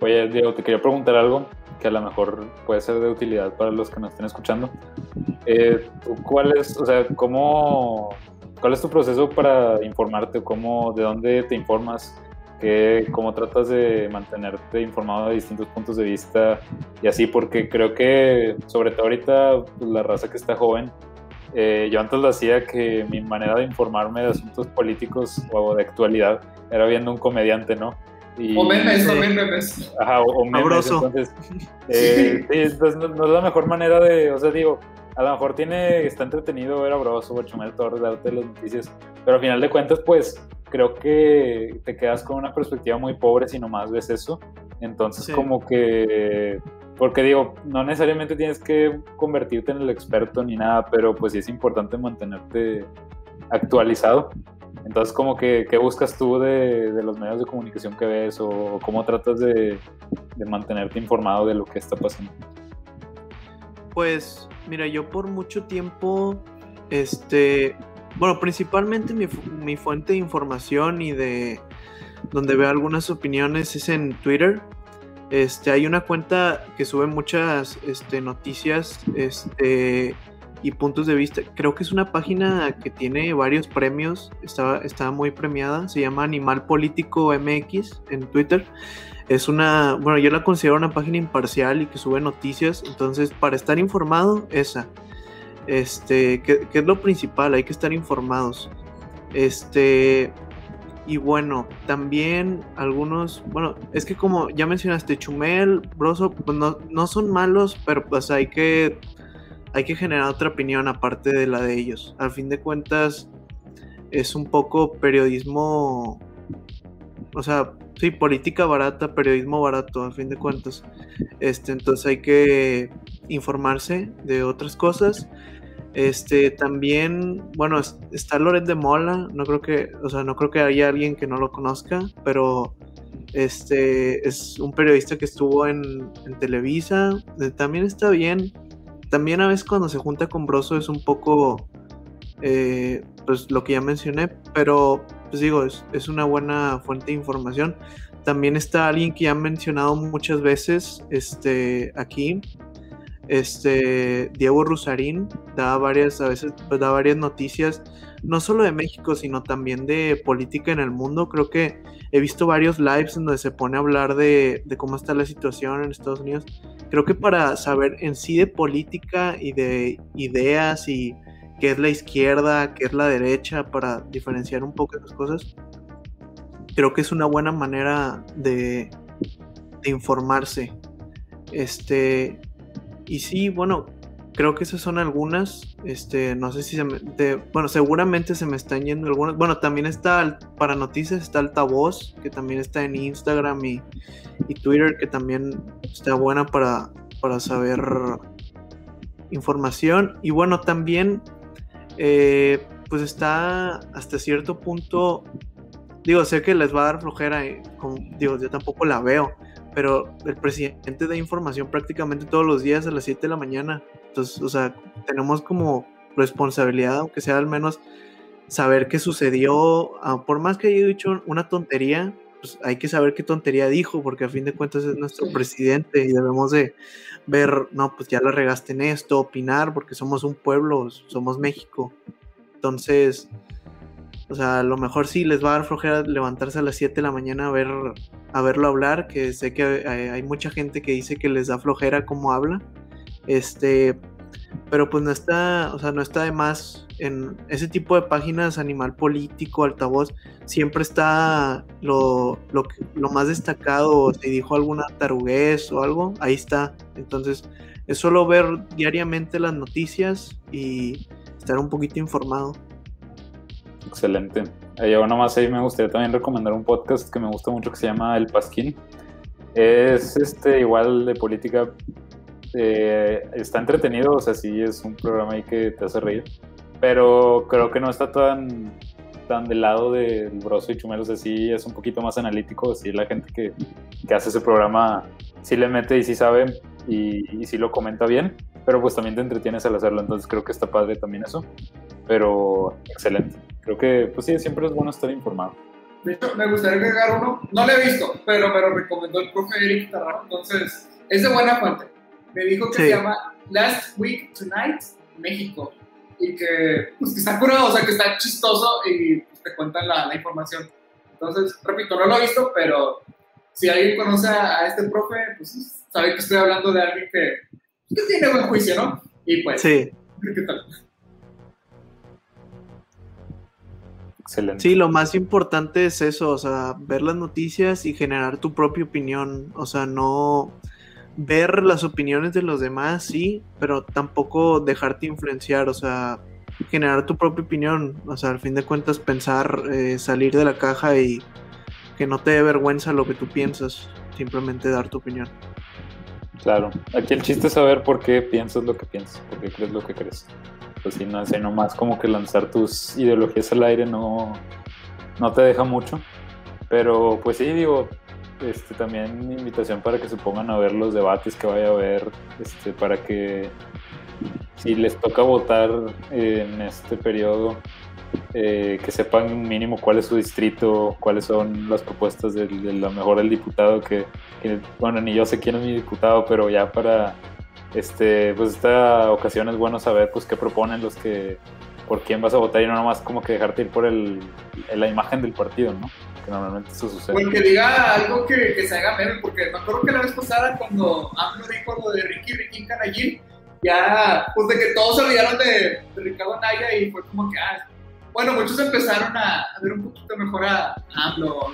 Oye, Diego, te quería preguntar algo que a lo mejor puede ser de utilidad para los que nos estén escuchando. Eh, ¿Cuál es, o sea, cómo, cuál es tu proceso para informarte? ¿Cómo, ¿De dónde te informas? ¿Qué, ¿Cómo tratas de mantenerte informado de distintos puntos de vista? Y así, porque creo que, sobre todo ahorita, pues, la raza que está joven, eh, yo antes lo hacía que mi manera de informarme de asuntos políticos o de actualidad era viendo un comediante, ¿no? o memes, o memes. Ajá, o, memes. Entonces, eh, sí. entonces no, es la mejor manera de, o sea, digo, a lo mejor tiene, está entretenido ver a Broso o Chumel Torres darte las noticias, pero al final de cuentas, pues, creo que te quedas con una perspectiva muy pobre si nomás ves eso. Entonces, como que, porque digo, no necesariamente tienes que convertirte en el experto ni nada, pero pues sí es importante mantenerte actualizado. Entonces, como que, ¿qué buscas tú de, los medios de comunicación que ves o cómo tratas de, mantenerte informado de lo que está pasando? Pues, mira, yo por mucho tiempo, este, bueno, principalmente mi, mi fuente de información y de donde veo algunas opiniones es en Twitter. Este, hay una cuenta que sube muchas este, noticias este, y puntos de vista. Creo que es una página que tiene varios premios, está, muy premiada, se llama Animal Político MX en Twitter. Es una, bueno, yo la considero una página imparcial y que sube noticias, entonces para estar informado, esa. Este, que, es lo principal, hay que estar informados. Este, y bueno, también algunos, bueno, es que como ya mencionaste, Chumel, Broso, pues no, no son malos, pero pues hay que hay que generar otra opinión aparte de la de ellos. Al fin de cuentas, es un poco periodismo, o sea, sí, política barata, periodismo barato, al fin de cuentas. Este, entonces hay que informarse de otras cosas. Este, también, bueno, está Loret de Mola, no creo que, o sea, no creo que haya alguien que no lo conozca, pero este es un periodista que estuvo en, Televisa, eh, también está bien. También a veces cuando se junta con Broso es un poco, eh, pues lo que ya mencioné, pero pues digo, es, es, una buena fuente de información. También está alguien que ya han mencionado muchas veces este, aquí, este, Diego Rusarín da varias, a veces pues, da varias noticias, no solo de México, sino también de política en el mundo. Creo que he visto varios lives en donde se pone a hablar de, cómo está la situación en Estados Unidos. Creo que para saber en sí de política y de ideas y qué es la izquierda, qué es la derecha, para diferenciar un poco las cosas, creo que es una buena manera de, de informarse. Este, y sí, bueno, creo que esas son algunas. Este, no sé si se me. bueno, seguramente se me están yendo algunas. Bueno, también está para noticias, está Altavoz, que también está en Instagram y, Twitter, que también está buena para, para saber información. Y bueno, también, eh, pues está hasta cierto punto. Digo, sé que les va a dar flojera, eh, digo, yo tampoco la veo pero el presidente da información prácticamente todos los días a las 7 de la mañana. Entonces, o sea, tenemos como responsabilidad, aunque sea al menos saber qué sucedió. Ah, por más que haya dicho una tontería, pues hay que saber qué tontería dijo, porque a fin de cuentas es nuestro presidente y debemos de ver, no, pues ya la regaste en esto, opinar, porque somos un pueblo, somos México. Entonces, o sea, a lo mejor sí les va a dar flojera levantarse a las 7 de la mañana a ver a verlo hablar, que sé que hay, mucha gente que dice que les da flojera cómo habla. Este, pero pues no está, o sea, no está de más en ese tipo de páginas, animal político, altavoz, siempre está lo, lo, lo más destacado, si dijo alguna taruguez o algo, ahí está. Entonces, es solo ver diariamente las noticias y estar un poquito informado. Excelente. Yo nomás ahí me gustaría también recomendar un podcast que me gusta mucho que se llama El Pasquín. Es este igual de política. Eh, está entretenido, o sea, sí es un programa ahí que te hace reír. Pero creo que no está tan, tan del lado del Broso y Chumel, o sea, es un poquito más analítico. Sí, la gente que, que hace ese programa sí le mete y sí sabe y, y sí lo comenta bien. Pero pues también te entretienes al hacerlo, entonces creo que está padre también eso. Pero excelente creo que, pues sí, siempre es bueno estar informado. De hecho, me gustaría agregar uno, no lo he visto, pero me lo recomendó el profe Eric Tarrano, entonces es de buena fuente. Me dijo que se llama Last Week Tonight, México, y que, pues, que está curado, o sea, que está chistoso y pues, te cuentan la, la, información. Entonces, repito, no lo he visto, pero si alguien conoce a, este profe, pues sabe que estoy hablando de alguien que, que tiene buen juicio, ¿no? Y pues, sí. ¿qué tal? Excelente. Sí, lo más importante es eso, o sea, ver las noticias y generar tu propia opinión, o sea, no ver las opiniones de los demás, sí, pero tampoco dejarte influenciar, o sea, generar tu propia opinión, o sea, al fin de cuentas pensar, eh, salir de la caja y que no te dé vergüenza lo que tú piensas, simplemente dar tu opinión. Claro, aquí el chiste es saber por qué piensas lo que piensas, por qué crees lo que crees pues si no sé, nomás como que lanzar tus ideologías al aire no, no te deja mucho. Pero pues sí, digo, este, también invitación para que se pongan a ver los debates que vaya a haber, este, para que si les toca votar en este periodo, eh, que sepan mínimo cuál es su distrito, cuáles son las propuestas de, lo mejor del diputado, que, que, bueno, ni yo sé quién es mi diputado, pero ya para este, pues esta ocasión es bueno saber pues qué proponen los que, por quién vas a votar y no nomás como que dejarte ir por el, la imagen del partido, ¿no? Que normalmente eso sucede. O que diga algo que, que se haga meme, porque me acuerdo que la vez pasada cuando AMLO dijo lo de Ricky Ricky Canallín, ya, pues de que todos se olvidaron de, Ricardo Naya y fue como que, ah, bueno, muchos empezaron a, ver un poquito mejor a, AMLO,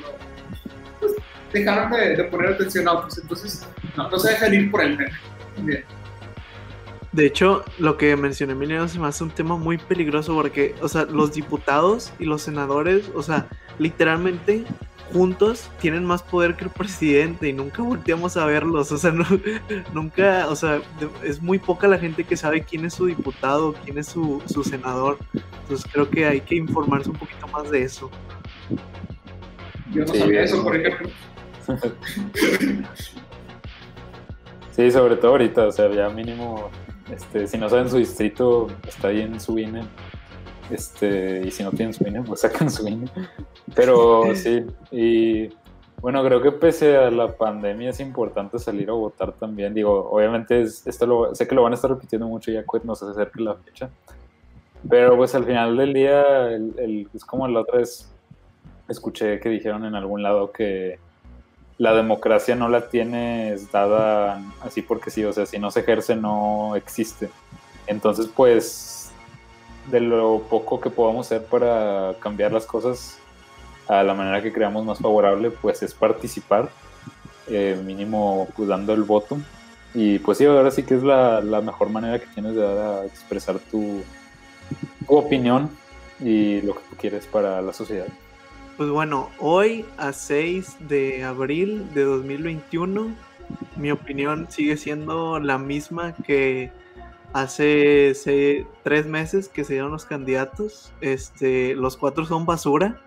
pues dejaron de, poner atención a otros, entonces no, no se dejan ir por el meme. Bien. De hecho, lo que mencioné Emiliano se me hace un tema muy peligroso porque, o sea, los diputados y los senadores, o sea, literalmente juntos tienen más poder que el presidente y nunca volteamos a verlos, o sea, nunca, o sea, es muy poca la gente que sabe quién es su diputado, quién es su, su senador, entonces creo que hay que informarse un poquito más de eso. Yo no sabía eso, por ejemplo. sí, sobre todo ahorita, o sea, ya mínimo este, si no saben su distrito, está ahí en su INE. Este, y si no tienen su INE, pues sacan su INE. Pero sí, y bueno, creo que pese a la pandemia es importante salir a votar también. Digo, obviamente esto lo, sé que lo van a estar repitiendo mucho ya que nos acerque la fecha. Pero pues al final del día, es como la otra vez escuché que dijeron en algún lado que la democracia no la tienes dada así porque sí, o sea, si no se ejerce no existe. Entonces, pues, de lo poco que podamos hacer para cambiar las cosas a la manera que creamos más favorable, pues es participar, eh, mínimo pues dando el voto. Y pues sí, ahora sí que es la, mejor manera que tienes de dar a expresar tu, tu opinión y lo que tú quieres para la sociedad. Pues bueno, hoy a 6 de abril de 2021, mi opinión sigue siendo la misma que hace tres meses que se dieron los candidatos. Este, los cuatro son basura.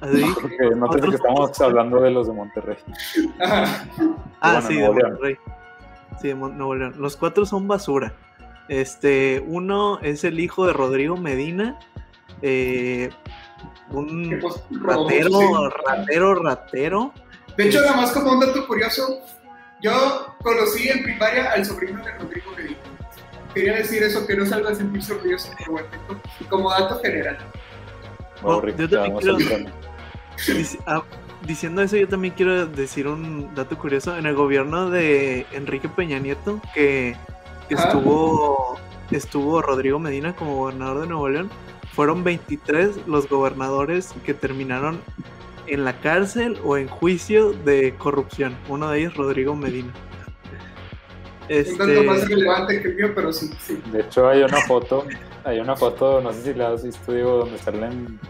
Así, no, que estamos hablando de los de Monterrey. ah, sí, de Monterrey. Sí, de Nuevo León. Los cuatro son basura. Este, uno es el hijo de Rodrigo Medina. Eh, un ratero, ratero, ratero. De hecho, nada más como un dato curioso, yo conocí en primaria al sobrino de Rodrigo Medina. Quería decir eso, que no salga a sentirse orgulloso por como dato general. Ah, diciendo eso, yo también quiero decir un dato curioso. En el gobierno de Enrique Peña Nieto, que estuvo, estuvo Rodrigo Medina como gobernador de Nuevo León, fueron 23 los gobernadores que terminaron en la cárcel o en juicio de corrupción. Uno de ellos, Rodrigo Medina. Este... Un tanto más relevante que el mío, pero sí, De hecho, hay una foto, hay una foto, no sé si la has visto, digo, donde salen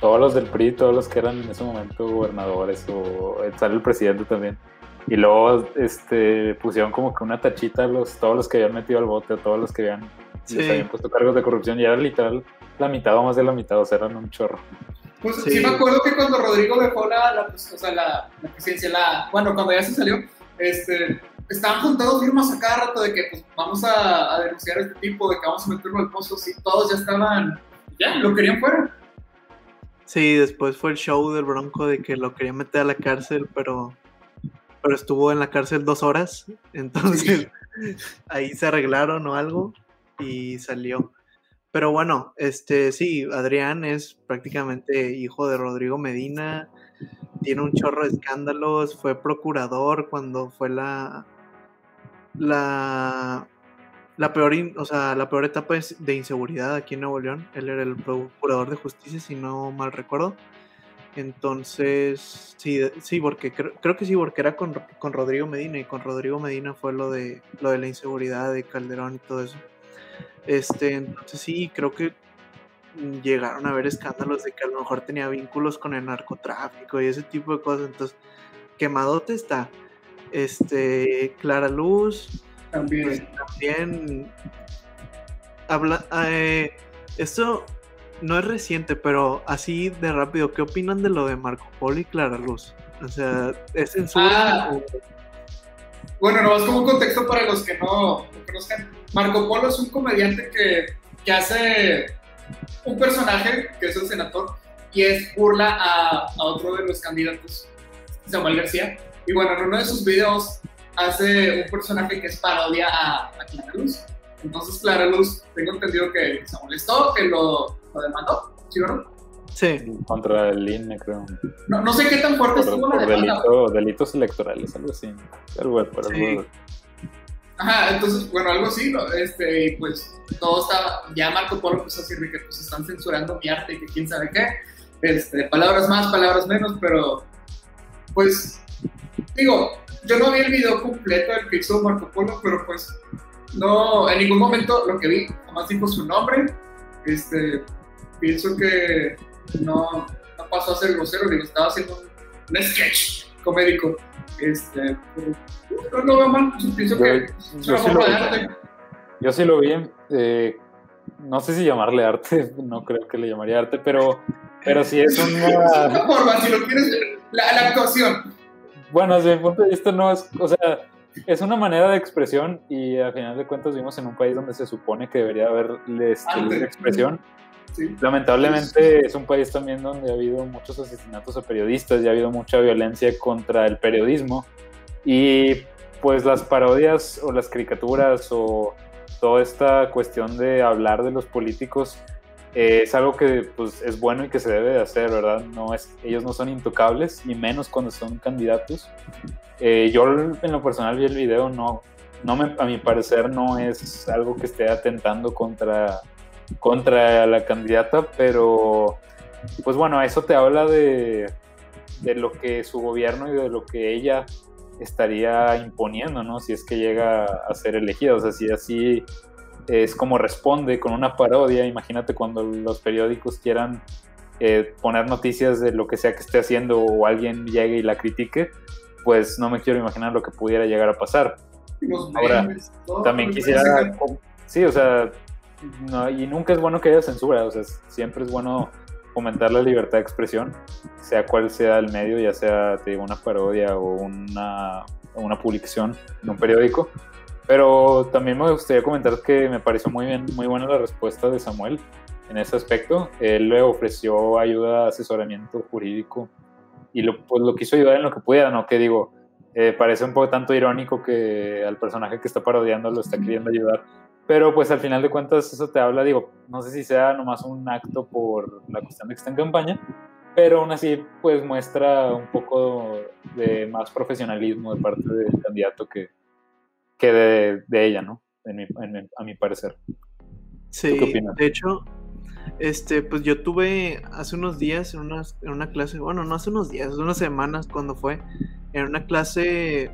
todos los del PRI, todos los que eran en ese momento gobernadores, o sale el presidente también. Y luego este, pusieron como que una tachita a los, todos los que habían metido al bote, a todos los que habían, habían puesto cargos de corrupción, y era literal la mitad o más de la mitad, o sea, eran un chorro. Pues sí, me acuerdo que cuando Rodrigo dejó la, la, pues, o sea, la, la presidencia, la, bueno, cuando ya se salió, este, estaban juntados firmas a cada rato de que pues, vamos a, a, denunciar a este tipo, de que vamos a meterlo al pozo, sí, todos ya estaban, ya, lo querían fuera. Sí, después fue el show del Bronco de que lo querían meter a la cárcel, pero, pero estuvo en la cárcel dos horas, entonces ahí se arreglaron o algo y salió. Pero bueno, este sí, Adrián es prácticamente hijo de Rodrigo Medina, tiene un chorro de escándalos, fue procurador cuando fue la la la peor, o sea, la peor etapa de inseguridad aquí en Nuevo León. Él era el procurador de justicia, si no mal recuerdo. Entonces, sí, sí, porque creo, creo que sí, porque era con, con, Rodrigo Medina y con Rodrigo Medina fue lo de lo de la inseguridad de Calderón y todo eso. Este, entonces sí, creo que llegaron a haber escándalos de que a lo mejor tenía vínculos con el narcotráfico y ese tipo de cosas. Entonces, quemadote está. Este, Clara Luz. También. Pues, también. Habla, eh, esto no es reciente, pero así de rápido, ¿qué opinan de lo de Marco Polo y Clara Luz? O sea, ¿es censura? Ah, bueno, no, es como un contexto para los que no conozcan Marco Polo es un comediante que, que hace un personaje, que es el senador, y es burla a, a, otro de los candidatos, Samuel García. Y bueno, en uno de sus videos hace un personaje que es parodia a, a Clara Luz. Entonces Clara Luz, tengo entendido que se molestó, que lo, lo demandó, ¿sí verdad? Sí. Contra el INE, creo. No, no sé qué tan fuerte por, estuvo por delito, delitos electorales, algo así. Algo, pero sí. Ajá, entonces, bueno, algo así, ¿no? Este, y pues todo está, ya Marco Polo empezó a decir que pues están censurando mi arte y que quién sabe qué, este, palabras más, palabras menos, pero pues, digo, yo no vi el video completo del que hizo Marco Polo, pero pues no, en ningún momento lo que vi, jamás dijo su nombre. Este, pienso que no, no pasó a ser grosero, digo, estaba haciendo un, un sketch comédico. Este, pero no, no pues, pienso Yo- que es una sí forma de arte. Yo sí lo vi, eh, no sé si llamarle arte, no creo que le llamaría arte, pero, pero sí es Es una... una forma, si lo quieres, la, la actuación. Bueno, desde mi punto de vista no es, o sea, es una manera de expresión y al final de cuentas vivimos en un país donde se supone que debería haber libre expresión. Sí. Lamentablemente es un país también donde ha habido muchos asesinatos a periodistas y ha habido mucha violencia contra el periodismo y pues las parodias o las caricaturas o toda esta cuestión de hablar de los políticos eh, es algo que pues es bueno y que se debe de hacer, ¿verdad? No es, ellos no son intocables, ni menos cuando son candidatos. Eh, yo en lo personal vi el video, no, no me, a mi parecer no es algo que esté atentando contra, contra la candidata, pero pues bueno, eso te habla de, de lo que su gobierno y de lo que ella estaría imponiendo, ¿no? Si es que llega a ser elegida, o sea, si así es como responde con una parodia, imagínate cuando los periódicos quieran eh, poner noticias de lo que sea que esté haciendo o alguien llegue y la critique, pues no me quiero imaginar lo que pudiera llegar a pasar. Los Ahora, memes, También quisiera, sí, o sea, no, y nunca es bueno que haya censura, o sea, siempre es bueno fomentar la libertad de expresión, sea cual sea el medio, ya sea te digo, una parodia o una, una publicación en un periódico. Pero también me gustaría comentar que me pareció muy bien, muy buena la respuesta de Samuel en ese aspecto. Él le ofreció ayuda, asesoramiento jurídico y lo, pues, lo quiso ayudar en lo que pudiera, ¿no? Que digo, eh, parece un poco tanto irónico que al personaje que está parodiando lo está queriendo ayudar. Pero pues al final de cuentas eso te habla, digo, no sé si sea nomás un acto por la cuestión de que está en campaña, pero aún así pues muestra un poco de más profesionalismo de parte del candidato que, que de, de ella, ¿no? En mi- en mi- a mi parecer. Sí, qué opinas? de hecho, este, pues yo tuve hace unos días en una, en una clase, bueno, no hace unos días, hace unas semanas cuando fue, en una clase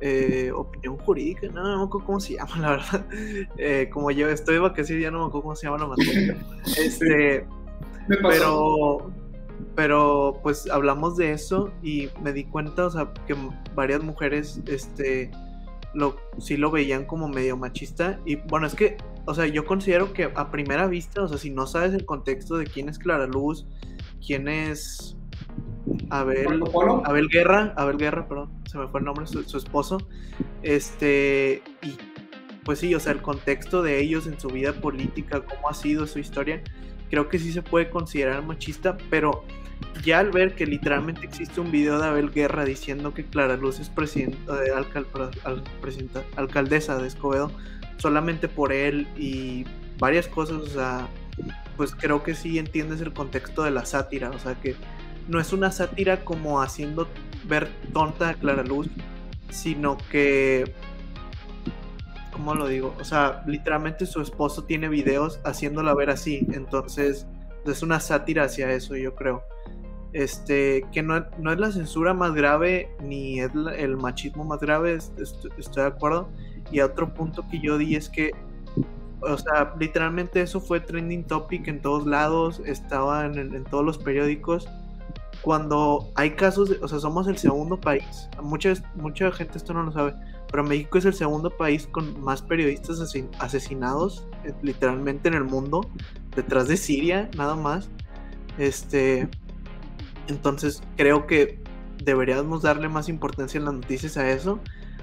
eh, opinión jurídica, no, no me acuerdo cómo se llama, la verdad. Eh, como yo estoy de vacaciones, ya no me acuerdo cómo se llama la materia. Este, pero, pero pues hablamos de eso y me di cuenta, o sea, que varias mujeres, este, lo, sí lo veían como medio machista. Y bueno, es que, o sea, yo considero que a primera vista, o sea, si no sabes el contexto de quién es Clara Luz, quién es Abel. Abel Guerra, Abel Guerra, perdón, se me fue el nombre, su, su esposo, este, y pues sí, o sea, el contexto de ellos en su vida política, cómo ha sido su historia, creo que sí se puede considerar machista, pero ya al ver que literalmente existe un video de Abel Guerra diciendo que Clara Luz es eh, presidenta- alcaldesa de Escobedo, solamente por él y varias cosas, o sea, pues creo que sí entiendes el contexto de la sátira, o sea que no es una sátira como haciendo ver tonta a Clara Luz, sino que ¿cómo lo digo? O sea, literalmente su esposo tiene videos haciéndola ver así, entonces es una sátira hacia eso, yo creo. Este, que no, no es la censura más grave ni es el machismo más grave, es- est- estoy de acuerdo. Y otro punto que yo di es que, o sea, literalmente eso fue trending topic en todos lados, estaba en, en todos los periódicos. Cuando hay casos, de- o sea, somos el segundo país, mucha, mucha gente esto no lo sabe, pero México es el segundo país con más periodistas asesin- asesinados, eh, literalmente en el mundo, detrás de Siria, nada más. Este, entonces creo que deberíamos darle más importancia en las noticias a eso,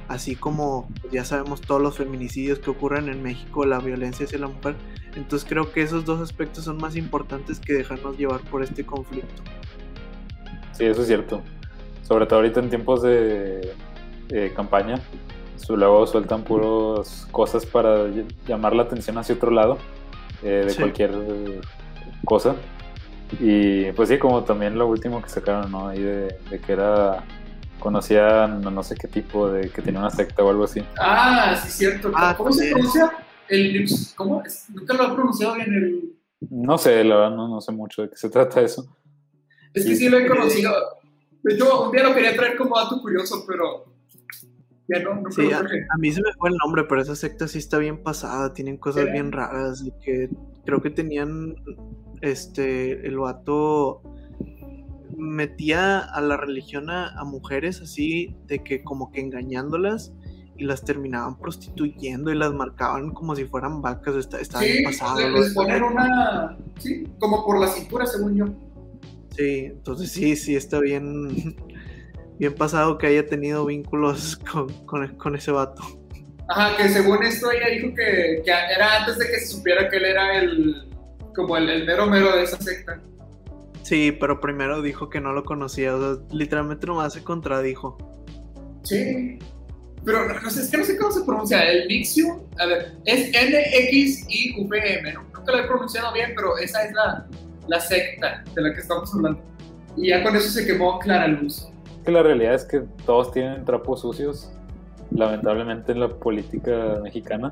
así como pues, ya sabemos todos los feminicidios que ocurren en México, la violencia hacia la mujer. Entonces creo que esos dos aspectos son más importantes que dejarnos llevar por este conflicto. Sí, eso es cierto. Sobre todo ahorita en tiempos de eh, campaña, su- luego sueltan puras cosas para ll- llamar la atención hacia otro lado eh, de Sí. cualquier cosa. Y pues sí, como también lo último que sacaron, ¿no? Ahí de, de que era, conocían no, no sé qué tipo, de que tenía una secta o algo así. Ah, sí, cierto. Ah, ¿Cómo se pronuncia? El, ¿Cómo? Es- Nunca lo he pronunciado bien. El... No sé, la verdad, no, no sé mucho de qué se trata eso. Es que sí lo he conocido. De hecho, un día lo quería traer como dato curioso, pero Ya no, no Sí, a, creo que- a mí se me fue el nombre, pero esa secta sí está bien pasada, tienen cosas bien raras y que creo que tenían, este, el vato metía a la religión a, a mujeres así, de que como que engañándolas y las terminaban prostituyendo y las marcaban como si fueran vacas, está, Sí, bien pasado. les una. Sí, como por la cintura, según yo. Sí, entonces sí, sí está bien, bien pasado que haya tenido vínculos con, con, con ese vato. Ajá, que según esto ella dijo que, que era antes de que se supiera que él era el. Como el, el mero mero de esa secta. Sí, pero primero dijo que no lo conocía, o sea, literalmente nomás se contradijo. Sí. Pero no, no sé, es que no sé cómo se pronuncia. El Nixium, a ver, es N-X-I-V-M, ¿no? Nunca lo he pronunciado bien, pero esa es la, la secta de la que estamos hablando. Y ya con eso se quemó Clara Luz. Que la realidad es que todos tienen trapos sucios, lamentablemente en la política mexicana.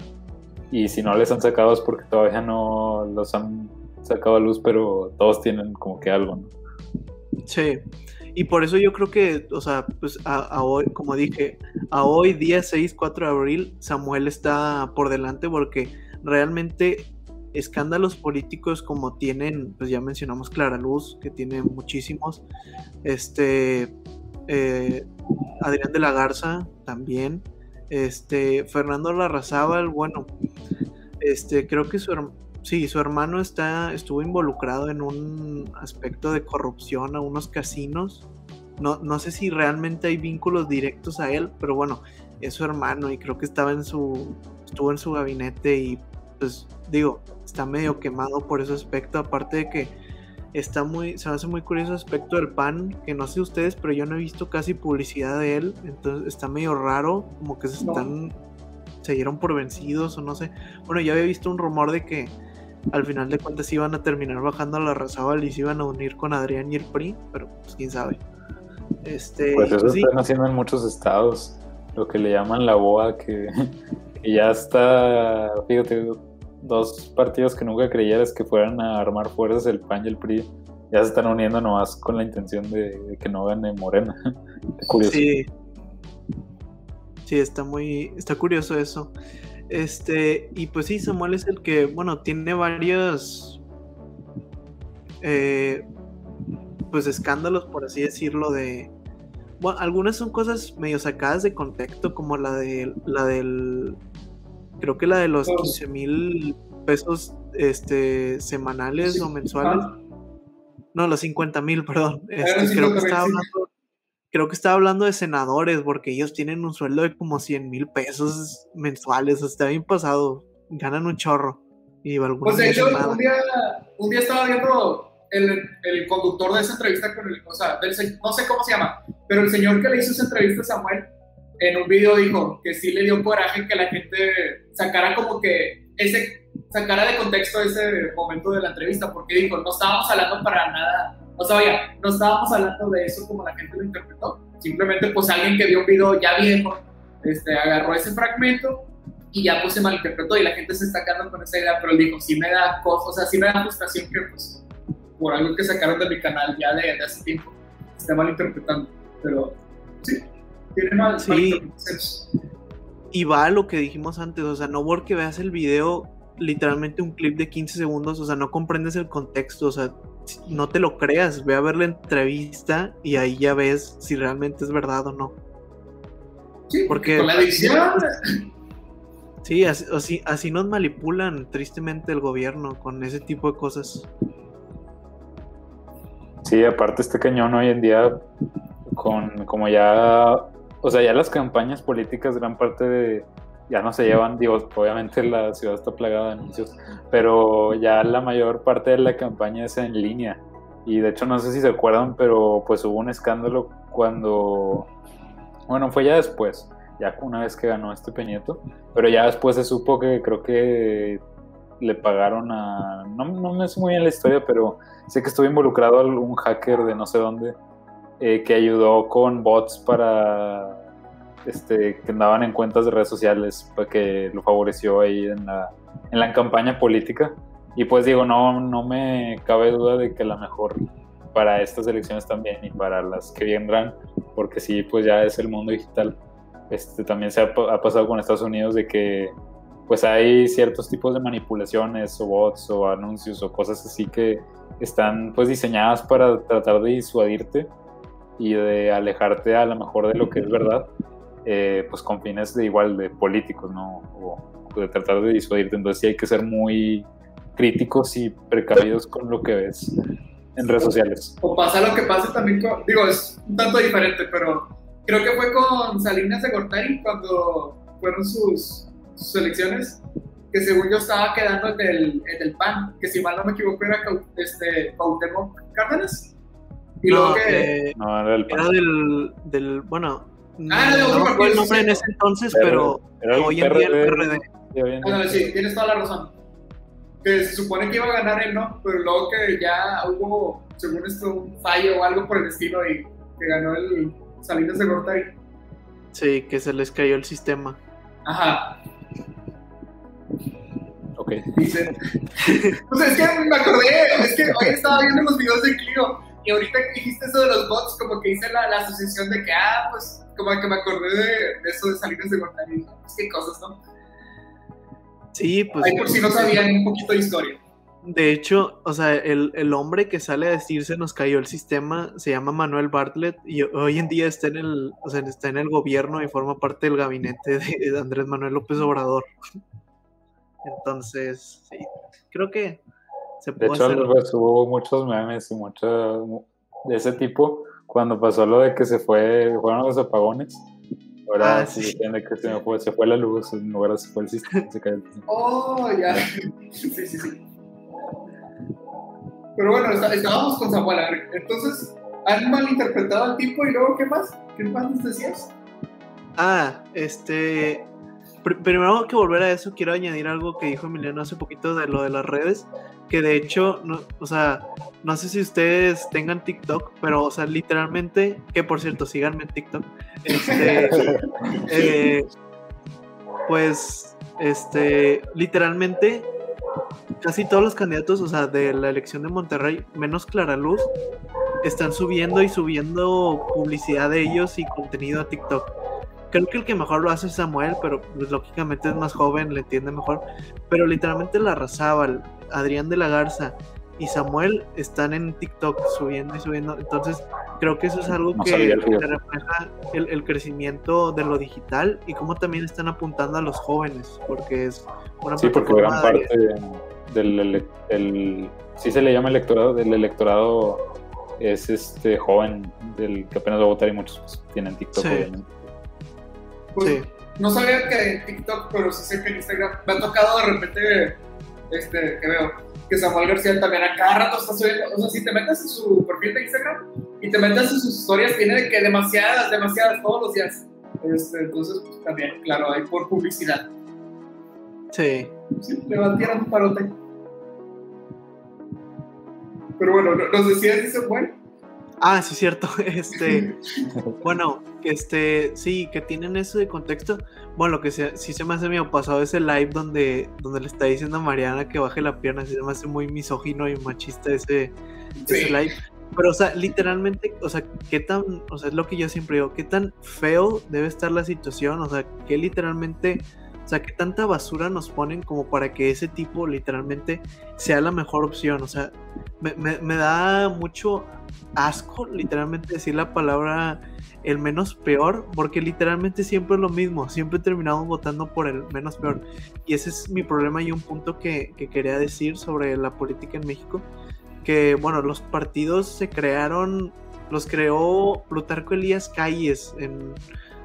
Y si no les han sacado es porque todavía no los han sacado a luz, pero todos tienen como que algo, ¿no? Sí. Y por eso yo creo que, o sea, pues a, hoy, como dije, a hoy, día 6, 4 de abril, Samuel está por delante porque realmente escándalos políticos como tienen, pues ya mencionamos Clara Luz, que tiene muchísimos, este, eh, Adrián de la Garza también, este, Fernando Larrazábal, bueno, este, creo que su, sí, su hermano está, estuvo involucrado en un aspecto de corrupción a unos casinos. No, no sé si realmente hay vínculos directos a él, pero bueno, es su hermano y creo que estaba en su, estuvo en su gabinete y pues digo, está medio quemado por ese aspecto, aparte de que está muy, se me hace muy curioso el aspecto del pan, que no sé ustedes, pero yo no he visto casi publicidad de él, entonces está medio raro, como que se No. están, se dieron por vencidos o no sé. Bueno, ya había visto un rumor de que al final de cuentas iban a terminar bajando a la Razábal y se iban a unir con Adrián y el PRI, pero pues quién sabe. Este, Pues eso pues, sí, están haciendo en muchos estados, lo que le llaman la BOA, que, que ya está, fíjate, dos partidos que nunca creyeras que fueran a armar fuerzas, el PAN y el PRI, ya se están uniendo nomás con la intención de, que no gane Morena. Qué curioso. Sí. Sí, está muy. Está curioso eso. Este. Y pues sí, Samuel es el que, bueno, tiene varios. eh, pues escándalos, por así decirlo, de. Bueno, algunas son cosas medio sacadas de contexto, como la de la del. Creo que la de los Los- 15 mil pesos este, semanales Sí. o mensuales. Ah, No, los 50 mil, perdón. Este, creo, que 50,000, estaba hablando, creo que estaba hablando de senadores, porque ellos tienen un sueldo de como 100 mil pesos mensuales. Está bien pasado. Ganan un chorro. Y Pues de hecho, un día, un día estaba viendo el, el conductor de esa entrevista con el, o sea, del no sé cómo se llama, pero el señor que le hizo esa entrevista a Samuel, en un video dijo que sí le dio coraje que la gente sacara como que ese, sacara de contexto ese momento de la entrevista, porque dijo, no estábamos hablando para nada, o sea, vaya, no estábamos hablando de eso como la gente lo interpretó, simplemente pues alguien que vio un video ya viejo, este, agarró ese fragmento y ya pues se malinterpretó y la gente se está quedando con esa idea, pero él dijo, sí me da cosa, o sea, sí me da frustración que pues por algo que sacaron de mi canal ya de, de hace tiempo, se esté malinterpretando, pero sí, tiene mal, Sí. Y va a lo que dijimos antes, o sea, no porque veas el video, literalmente un clip de 15 segundos, o sea, no comprendes el contexto, o sea, no te lo creas, ve a ver la entrevista y ahí ya ves si realmente es verdad o no. Sí, Porque- con la adicción, Sí, así, así, así nos manipulan tristemente el gobierno con ese tipo de cosas. Sí, aparte este cañón hoy en día, con como ya, o sea, ya las campañas políticas, gran parte de, ya no se llevan, digo, obviamente la ciudad está plagada de anuncios, pero ya la mayor parte de la campaña es en línea. Y de hecho no sé si se acuerdan, pero pues hubo un escándalo cuando, bueno, fue ya después, ya una vez que ganó este Peñeto, pero ya después se supo que creo que le pagaron a, no, no me sé muy bien la historia, pero sé que estuvo involucrado algún hacker de no sé dónde eh, que ayudó con bots para este que andaban en cuentas de redes sociales para que lo favoreció ahí en la, en la campaña política. Y pues digo no no me cabe duda de que la mejor para estas elecciones también y para las que vendrán porque sí pues ya es el mundo digital. Este, también se ha, ha pasado con Estados Unidos de que pues hay ciertos tipos de manipulaciones o bots o anuncios o cosas así que están pues diseñadas para tratar de disuadirte y de alejarte a lo mejor de lo que es verdad, eh, pues con fines de igual de políticos, ¿no? O de tratar de disuadirte. Entonces sí hay que ser muy críticos y precavidos con lo que ves en redes sociales. O pasa lo que pasa también con, digo, es un tanto diferente, pero creo que fue con Salinas de Gortari cuando fueron sus, sus elecciones, que según yo estaba quedando en el, en el PAN, que si mal no me equivoco era este, Cuauhtémoc Cárdenas. Y luego No, que... eh, No, era el era del, del, bueno, Ah, era de otro no recuerdo el nombre sí, en ese entonces, pero era el hoy en día el PRD. Ándale, sí, tienes toda la razón. Que se supone que iba a ganar él, ¿no? Pero luego que ya hubo, según esto, un fallo o algo por el estilo y que ganó el Salinas de Gortari. Sí, que se les cayó el sistema. Ajá. Ok. Dice. Pues es que me acordé, es que hoy estaba viendo los videos de Clio y ahorita que dijiste eso de los bots, como que hice la, la asociación de que, ah, pues, como que me acordé de, de eso de Salinas de Gortari. Pues qué cosas, ¿no? Sí, pues Ahí por si no sabían un poquito de historia. de hecho, o sea, el, el hombre que sale a decir se nos cayó el sistema se llama Manuel Bartlett y hoy en día está en el, o sea, está en el gobierno y forma parte del gabinete de, de Andrés Manuel López Obrador. Entonces, sí, creo que se De hecho, hacer. pues, hubo muchos memes y mucho de ese tipo cuando pasó lo de que se fue, fueron los apagones. Ahora Ah, sí sí. que se, me fue, se fue la luz, en lugar de se fue el sistema, se cayó el sistema. Oh, ya. Sí, sí, sí. Pero bueno, está- estábamos con Samuel. Entonces, han malinterpretado al tipo y luego, ¿qué más? ¿Qué más nos decías? Ah, este. Pr- primero que volver a eso, quiero añadir algo que dijo Emiliano hace poquito de lo de las redes. Que de hecho, no, o sea, no sé si ustedes tengan TikTok, pero, o sea, literalmente, que por cierto, síganme en TikTok. Este, eh, pues, este, literalmente, casi todos los candidatos, o sea, de la elección de Monterrey, menos Clara Luz, están subiendo y subiendo publicidad de ellos y contenido a TikTok. Creo que el que mejor lo hace es Samuel, pero pues, lógicamente es más joven, le entiende mejor. Pero literalmente la Razábal, Adrián de la Garza y Samuel están en TikTok subiendo y subiendo. Entonces, creo que eso es algo No que, refleja el, el crecimiento de lo digital y cómo también están apuntando a los jóvenes, porque es una Sí, porque gran parte del, ele- del- sí se le llama electorado, del electorado es este joven del que apenas va a votar y muchos pues, tienen TikTok, Sí. obviamente. Pues, Sí. No sabía que en TikTok, pero sí sé que en Instagram me ha tocado de repente, este, que veo, que Samuel García también a cada rato está subiendo. O sea, si te metes en su perfil de Instagram y te metes en sus historias, tiene de que demasiadas, demasiadas, todos los días. Este, entonces, pues, también, claro, hay por publicidad. Sí. Sí, le un parote. Pero bueno, no- nos decías, dice, bueno, Ah, sí, cierto. Este, bueno, este, sí, que tienen eso de contexto. Bueno, lo que se- sí se me hace medio pasado ese live donde, donde le está diciendo a Mariana que baje la pierna. Sí se me hace muy misógino y machista ese, ese live. Pero, o sea, literalmente, o sea, qué tan, o sea, es lo que yo siempre digo, qué tan feo debe estar la situación. O sea, que literalmente, o sea, qué tanta basura nos ponen como para que ese tipo literalmente sea la mejor opción. O sea, me, me- me da mucho asco literalmente decir la palabra el menos peor, porque literalmente siempre es lo mismo, siempre terminamos votando por el menos peor. Y ese es mi problema y un punto que, que quería decir sobre la política en México, que bueno, los partidos se crearon, los creó Plutarco Elías Calles, en,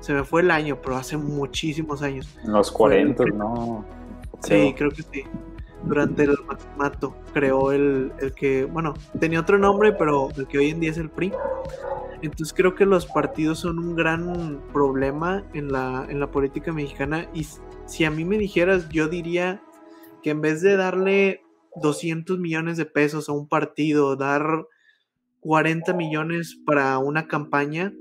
se me fue el año, pero hace muchísimos años. En los 40, ¿no? Sí, creo que sí. Durante el maximato creó el, el que, bueno, tenía otro nombre, pero el que hoy en día es el PRI. Entonces creo que los partidos son un gran problema en la, en la política mexicana. Y si a mí me dijeras, yo diría que en vez de darle 200 millones de pesos a un partido, dar 40 millones para una campaña,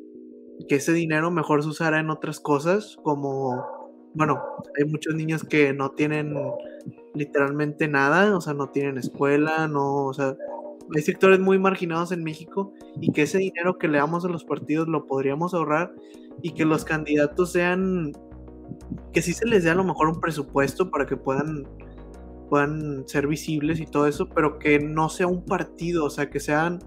que ese dinero mejor se usara en otras cosas, como, bueno, hay muchos niños que no tienen literalmente nada, o sea, no tienen escuela, no, o sea, hay sectores muy marginados en México y que ese dinero que le damos a los partidos lo podríamos ahorrar y que los candidatos sean, que sí se les dé a lo mejor un presupuesto para que puedan, puedan ser visibles y todo eso, pero que no sea un partido, o sea, que sean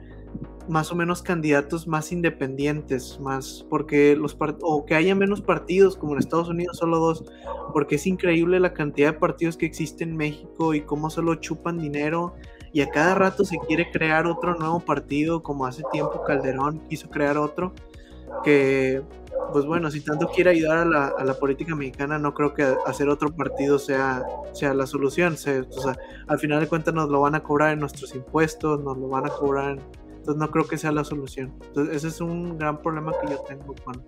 más o menos candidatos más independientes, más porque los o que haya menos partidos como en Estados Unidos solo dos, porque es increíble la cantidad de partidos que existen en México y cómo solo chupan dinero y a cada rato se quiere crear otro nuevo partido como hace tiempo Calderón quiso crear otro que pues bueno, si tanto quiere ayudar a la, a la política mexicana, no creo que hacer otro partido sea, sea la solución. al final de cuentas nos lo van a cobrar en nuestros impuestos, nos lo van a cobrar en, entonces no creo que sea la solución. Entonces ese es un gran problema que yo tengo con,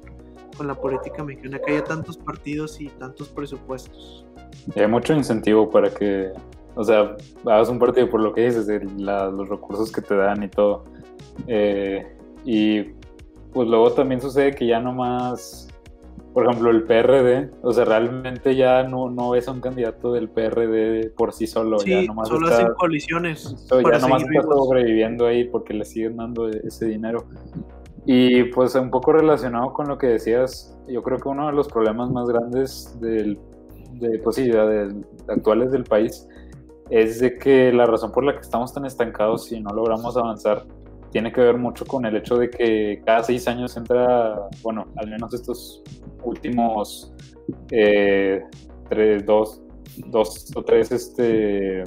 con la política mexicana, que haya tantos partidos y tantos presupuestos. Y hay mucho incentivo para que, o sea, hagas un partido por lo que dices, de los recursos que te dan y todo. Eh, y pues luego también sucede que ya nomás por ejemplo, el PRD, o sea, realmente ya no, no es un candidato del PRD por sí solo. Sí, ya nomás solo hacen coaliciones. ya nomás está sobreviviendo ahí porque le siguen dando ese dinero. Y pues un poco relacionado con lo que decías, yo creo que uno de los problemas más grandes del, de, pues actuales del país es de que la razón por la que estamos tan estancados y no logramos avanzar tiene que ver mucho con el hecho de que cada seis años entra, bueno, al menos estos últimos eh, tres, dos, dos o tres este,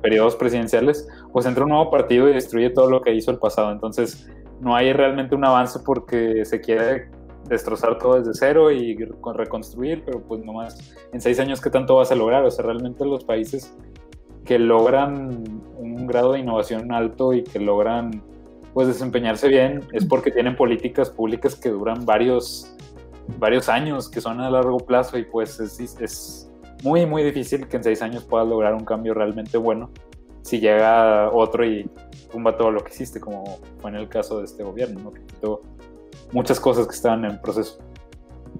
periodos presidenciales, pues entra un nuevo partido y destruye todo lo que hizo el pasado. Entonces, no hay realmente un avance porque se quiere destrozar todo desde cero y reconstruir, pero pues nomás en seis años, ¿qué tanto vas a lograr? O sea, realmente los países que logran un grado de innovación alto y que logran pues desempeñarse bien es porque tienen políticas públicas que duran varios, varios años, que son a largo plazo y pues es, es muy, muy difícil que en seis años puedas lograr un cambio realmente bueno si llega otro y tumba todo lo que hiciste, como fue en el caso de este gobierno, ¿no? que quitó muchas cosas que estaban en proceso.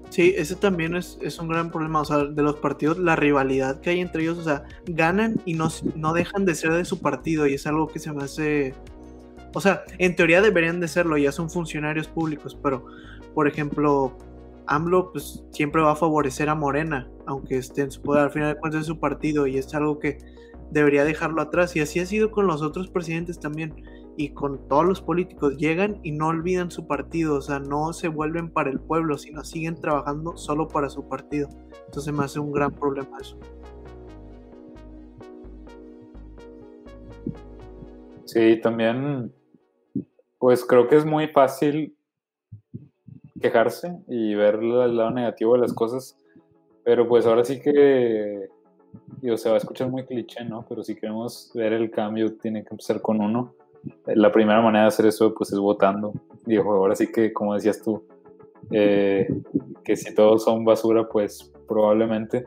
Sí, ese también es, es, un gran problema, o sea, de los partidos, la rivalidad que hay entre ellos, o sea, ganan y no, no dejan de ser de su partido y es algo que se me hace o sea, en teoría deberían de serlo, ya son funcionarios públicos, pero, por ejemplo, AMLO pues, siempre va a favorecer a Morena, aunque esté en su poder, al final de cuentas es su partido y es algo que debería dejarlo atrás. Y así ha sido con los otros presidentes también y con todos los políticos. Llegan y no olvidan su partido, o sea, no se vuelven para el pueblo, sino siguen trabajando solo para su partido. Entonces me hace un gran problema eso. Sí, también pues creo que es muy fácil quejarse y ver el lado negativo de las cosas, pero pues ahora sí que, digo, se va a escuchar muy cliché, ¿no? Pero si queremos ver el cambio, tiene que empezar con uno. La primera manera de hacer eso, pues es votando. Digo, ahora sí que, como decías tú, eh, que si todos son basura, pues probablemente.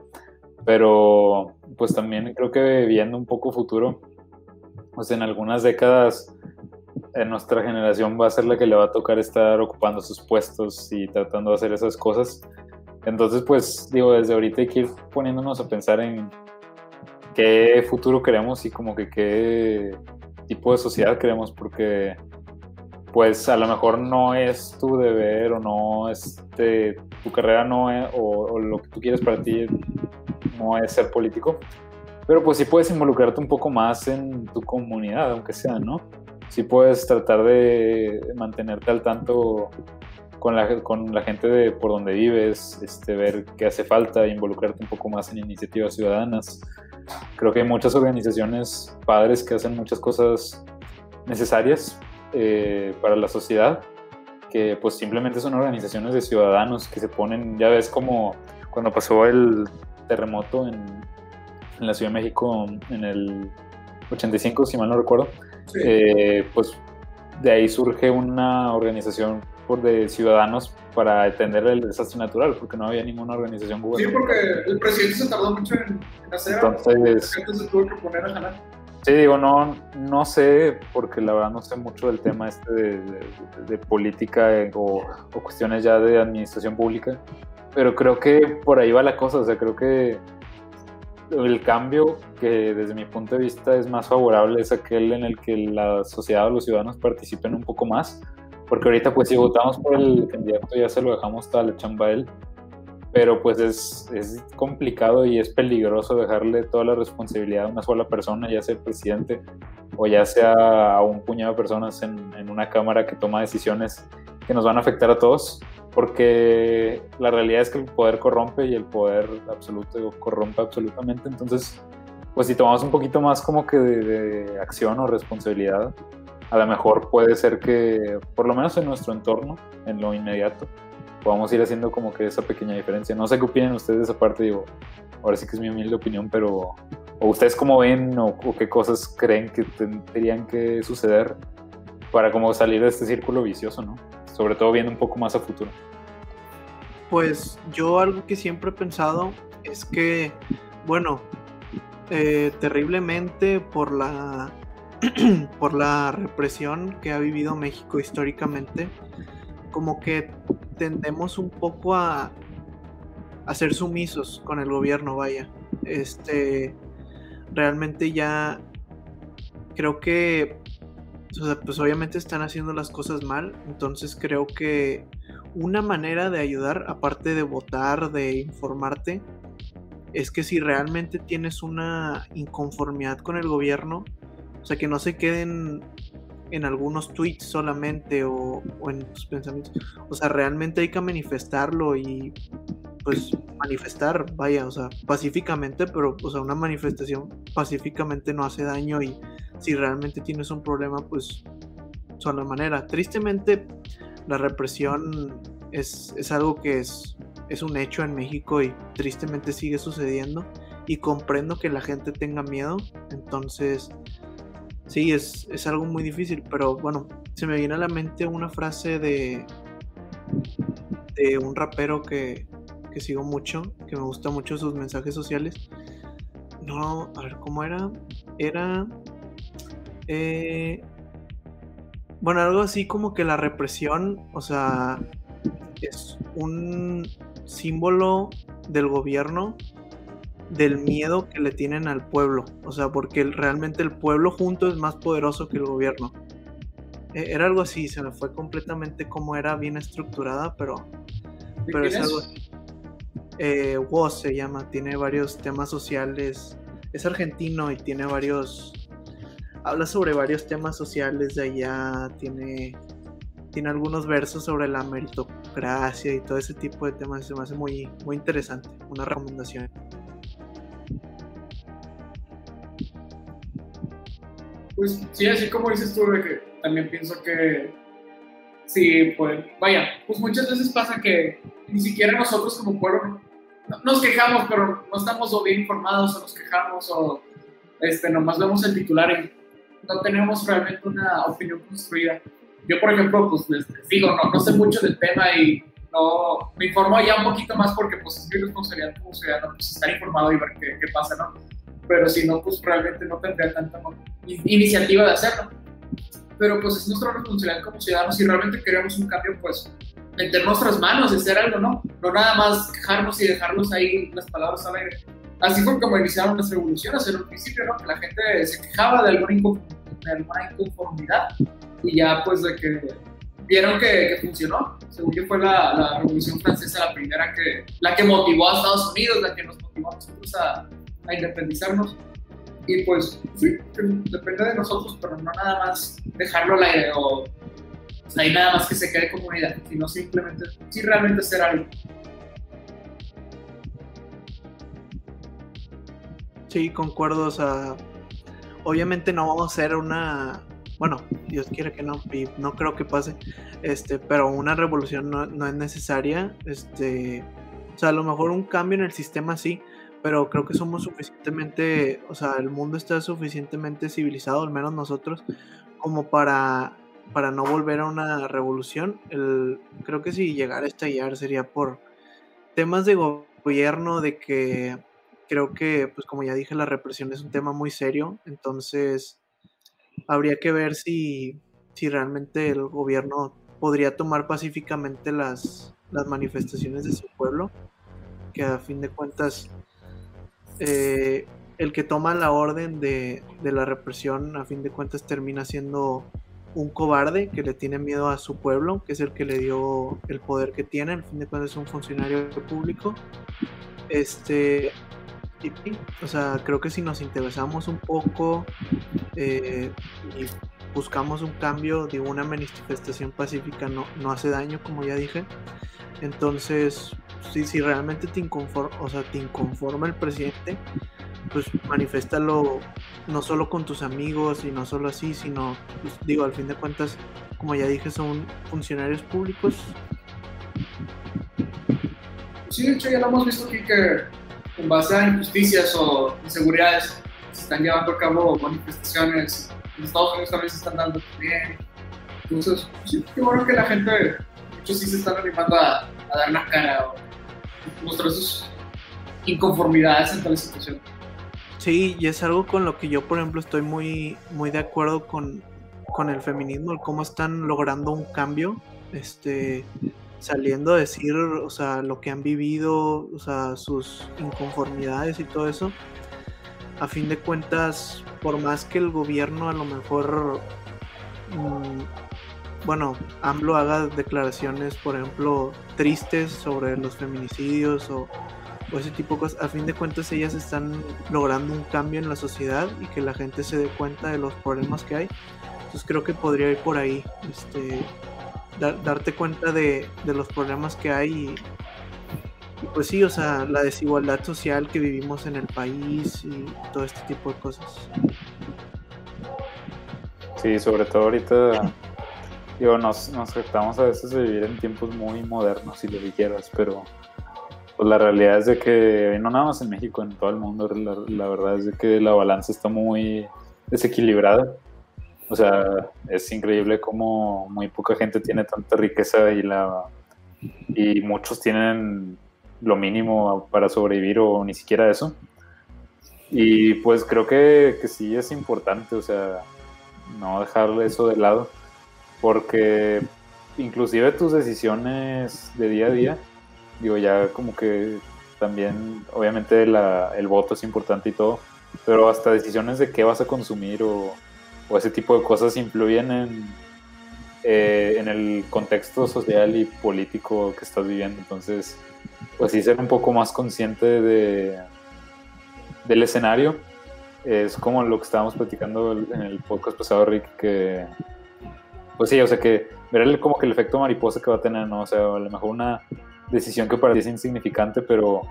Pero pues también creo que viendo un poco futuro, pues en algunas décadas en nuestra generación va a ser la que le va a tocar estar ocupando sus puestos y tratando de hacer esas cosas. Entonces, pues digo, desde ahorita hay que ir poniéndonos a pensar en qué futuro queremos y como que qué tipo de sociedad queremos, porque pues a lo mejor no es tu deber o no este, tu carrera no es, o, o lo que tú quieres para ti no es ser político, pero pues sí puedes involucrarte un poco más en tu comunidad, aunque sea, ¿no? Sí puedes tratar de mantenerte al tanto con la, con la gente de por donde vives, este, ver qué hace falta, involucrarte un poco más en iniciativas ciudadanas. Creo que hay muchas organizaciones padres que hacen muchas cosas necesarias eh, para la sociedad, que pues simplemente son organizaciones de ciudadanos que se ponen, ya ves como cuando pasó el terremoto en, en la Ciudad de México en el 85, si mal no recuerdo, eh, pues de ahí surge una organización por de ciudadanos para atender el desastre natural, porque no había ninguna organización gubernamental. Sí, porque el presidente se tardó mucho en, hacer Entonces, se tuvo que poner a jalar. Sí, digo, no, no sé, porque la verdad no sé mucho del tema este de, política eh, o, o, cuestiones ya de administración pública, pero creo que por ahí va la cosa, o sea, creo que el cambio que desde mi punto de vista es más favorable es aquel en el que la sociedad o los ciudadanos participen un poco más, porque ahorita pues si votamos por el candidato ya se lo dejamos toda la chamba a él, pero pues es, es complicado y es peligroso dejarle toda la responsabilidad a una sola persona, ya sea el presidente o ya sea a un puñado de personas en, en una cámara que toma decisiones que nos van a afectar a todos porque la realidad es que el poder corrompe y el poder absoluto corrompe absolutamente. Entonces, pues si tomamos un poquito más como que de, acción o responsabilidad, a lo mejor puede ser que, por lo menos en nuestro entorno, en lo inmediato, podamos ir haciendo como que esa pequeña diferencia. No sé qué opinan ustedes de esa parte, digo, ahora sí que es mi humilde opinión, pero ¿o ustedes cómo ven o, o qué cosas creen que tendrían que suceder para como salir de este círculo vicioso, ¿no? Sobre todo viendo un poco más a futuro. Pues yo algo que siempre he pensado es que, bueno, eh, terriblemente por la por la represión que ha vivido México históricamente, como que tendemos un poco a, a ser sumisos con el gobierno, vaya. Este, realmente ya creo que, pues obviamente están haciendo las cosas mal, entonces creo que una manera de ayudar, aparte de votar, de informarte, es que si realmente tienes una inconformidad con el gobierno, o sea, que no se queden en algunos tweets solamente o, en tus pensamientos, o sea, realmente hay que manifestarlo y pues manifestar, vaya, o sea, pacíficamente, pero o sea, una manifestación pacíficamente no hace daño y si realmente tienes un problema, pues son la manera. Tristemente, la represión es, algo que es, es un hecho en México y tristemente sigue sucediendo. Y comprendo que la gente tenga miedo. Entonces, sí, es, es algo muy difícil. Pero bueno, se me viene a la mente una frase de, de un rapero que, que sigo mucho, que me gusta mucho sus mensajes sociales. No, a ver, ¿cómo era? Era... Eh, bueno, algo así como que la represión, o sea, es un símbolo del gobierno del miedo que le tienen al pueblo. O sea, porque realmente el pueblo junto es más poderoso que el gobierno. E, era algo así, se me fue completamente como era bien estructurada, pero, pero es algo así. Eh, Woz se llama, tiene varios temas sociales. Es argentino y tiene varios habla sobre varios temas sociales de allá, tiene, tiene algunos versos sobre la meritocracia y todo ese tipo de temas, se me hace muy, muy interesante, una recomendación. Pues sí, así como dices tú, también pienso que sí, pues vaya, pues muchas veces pasa que ni siquiera nosotros como pueblo nos quejamos, pero no estamos o bien informados o nos quejamos o este, nomás vemos el titular y no tenemos realmente una opinión construida. Yo, por ejemplo, pues les, digo, no, no sé mucho del tema y no me informo ya un poquito más porque pues es mi responsabilidad como ciudadano pues, estar informado y ver qué, qué, pasa, ¿no? Pero si no, pues realmente no tendría tanta iniciativa de hacerlo. Pero pues es nuestra responsabilidad como ciudadanos si realmente queremos un cambio, pues meter nuestras manos hacer algo, ¿no? No nada más quejarnos y dejarnos ahí las palabras al aire. Así fue como iniciaron las revoluciones en un principio, ¿no? Que la gente se quejaba de alguna, inconformidad y ya pues de que vieron que, funcionó. Según yo fue la, Revolución Francesa la primera que, la que motivó a Estados Unidos, la que nos motivó a nosotros a, a independizarnos. Y pues sí, depende de nosotros, pero no nada más dejarlo aire o, ahí nada más que se quede como una idea, sino simplemente, sí realmente hacer algo. Sí, concuerdo, o sea, obviamente no vamos a hacer una, bueno, Dios quiere que no, no creo que pase, este, pero una revolución no, es necesaria, este, o sea, a lo mejor un cambio en el sistema sí, pero creo que somos suficientemente, o sea, el mundo está suficientemente civilizado, al menos nosotros, como para, para no volver a una revolución. El, creo que si llegara a estallar sería por temas de gobierno, de que creo que, pues como ya dije, la represión es un tema muy serio, entonces habría que ver si, si realmente el gobierno podría tomar pacíficamente las, las manifestaciones de su pueblo, que a fin de cuentas eh, el que toma la orden de, de, la represión, a fin de cuentas, termina siendo un cobarde que le tiene miedo a su pueblo, que es el que le dio el poder que tiene, al fin de cuentas es un funcionario público. Este, o sea, creo que si nos interesamos un poco eh, y buscamos un cambio de una manifestación pacífica no, no hace daño, como ya dije. Entonces, si, si realmente te inconforma, o sea, te inconforma el presidente, pues manifestalo no solo con tus amigos y no solo así, sino, pues, digo, al fin de cuentas, como ya dije, son funcionarios públicos. Sí, de hecho ya lo hemos visto aquí que en base a injusticias o inseguridades se están llevando a cabo manifestaciones en Estados Unidos también se están dando bien. Entonces, sí, qué bueno que la gente, muchos sí se están animando a, dar la cara o mostrar sus inconformidades ante la situación. Sí, y es algo con lo que yo, por ejemplo, estoy muy, muy de acuerdo con, con el feminismo, el cómo están logrando un cambio, este, saliendo a decir, o sea, lo que han vivido, o sea, sus inconformidades y todo eso. A fin de cuentas, por más que el gobierno a lo mejor, mm, bueno, AMLO haga declaraciones, por ejemplo, tristes sobre los feminicidios o, ese tipo de cosas, a fin de cuentas ellas están logrando un cambio en la sociedad y que la gente se dé cuenta de los problemas que hay. Entonces creo que podría ir por ahí, este, darte cuenta de, de, los problemas que hay y, pues sí, o sea, la desigualdad social que vivimos en el país y todo este tipo de cosas. Sí, sobre todo ahorita, digo, nos, nos a veces de vivir en tiempos muy modernos, si lo quieras, pero pues la realidad es de que, no nada más en México, en todo el mundo, la, la verdad es de que la balanza está muy desequilibrada. O sea, es increíble cómo muy poca gente tiene tanta riqueza y la y muchos tienen lo mínimo para sobrevivir o ni siquiera eso. Y pues creo que, que sí es importante, o sea, no dejarle eso de lado, porque inclusive tus decisiones de día a día, digo, ya como que también, obviamente el voto es importante y todo, pero hasta decisiones de qué vas a consumir o, o ese tipo de cosas influyen en, eh, en el contexto social y político que estás viviendo. Entonces, pues sí ser un poco más consciente de, del escenario. Es como lo que estábamos platicando en el podcast pasado, Rick, que pues sí, o sea que ver como que el efecto mariposa que va a tener, ¿no? O sea, a lo mejor una decisión que para ti es insignificante, pero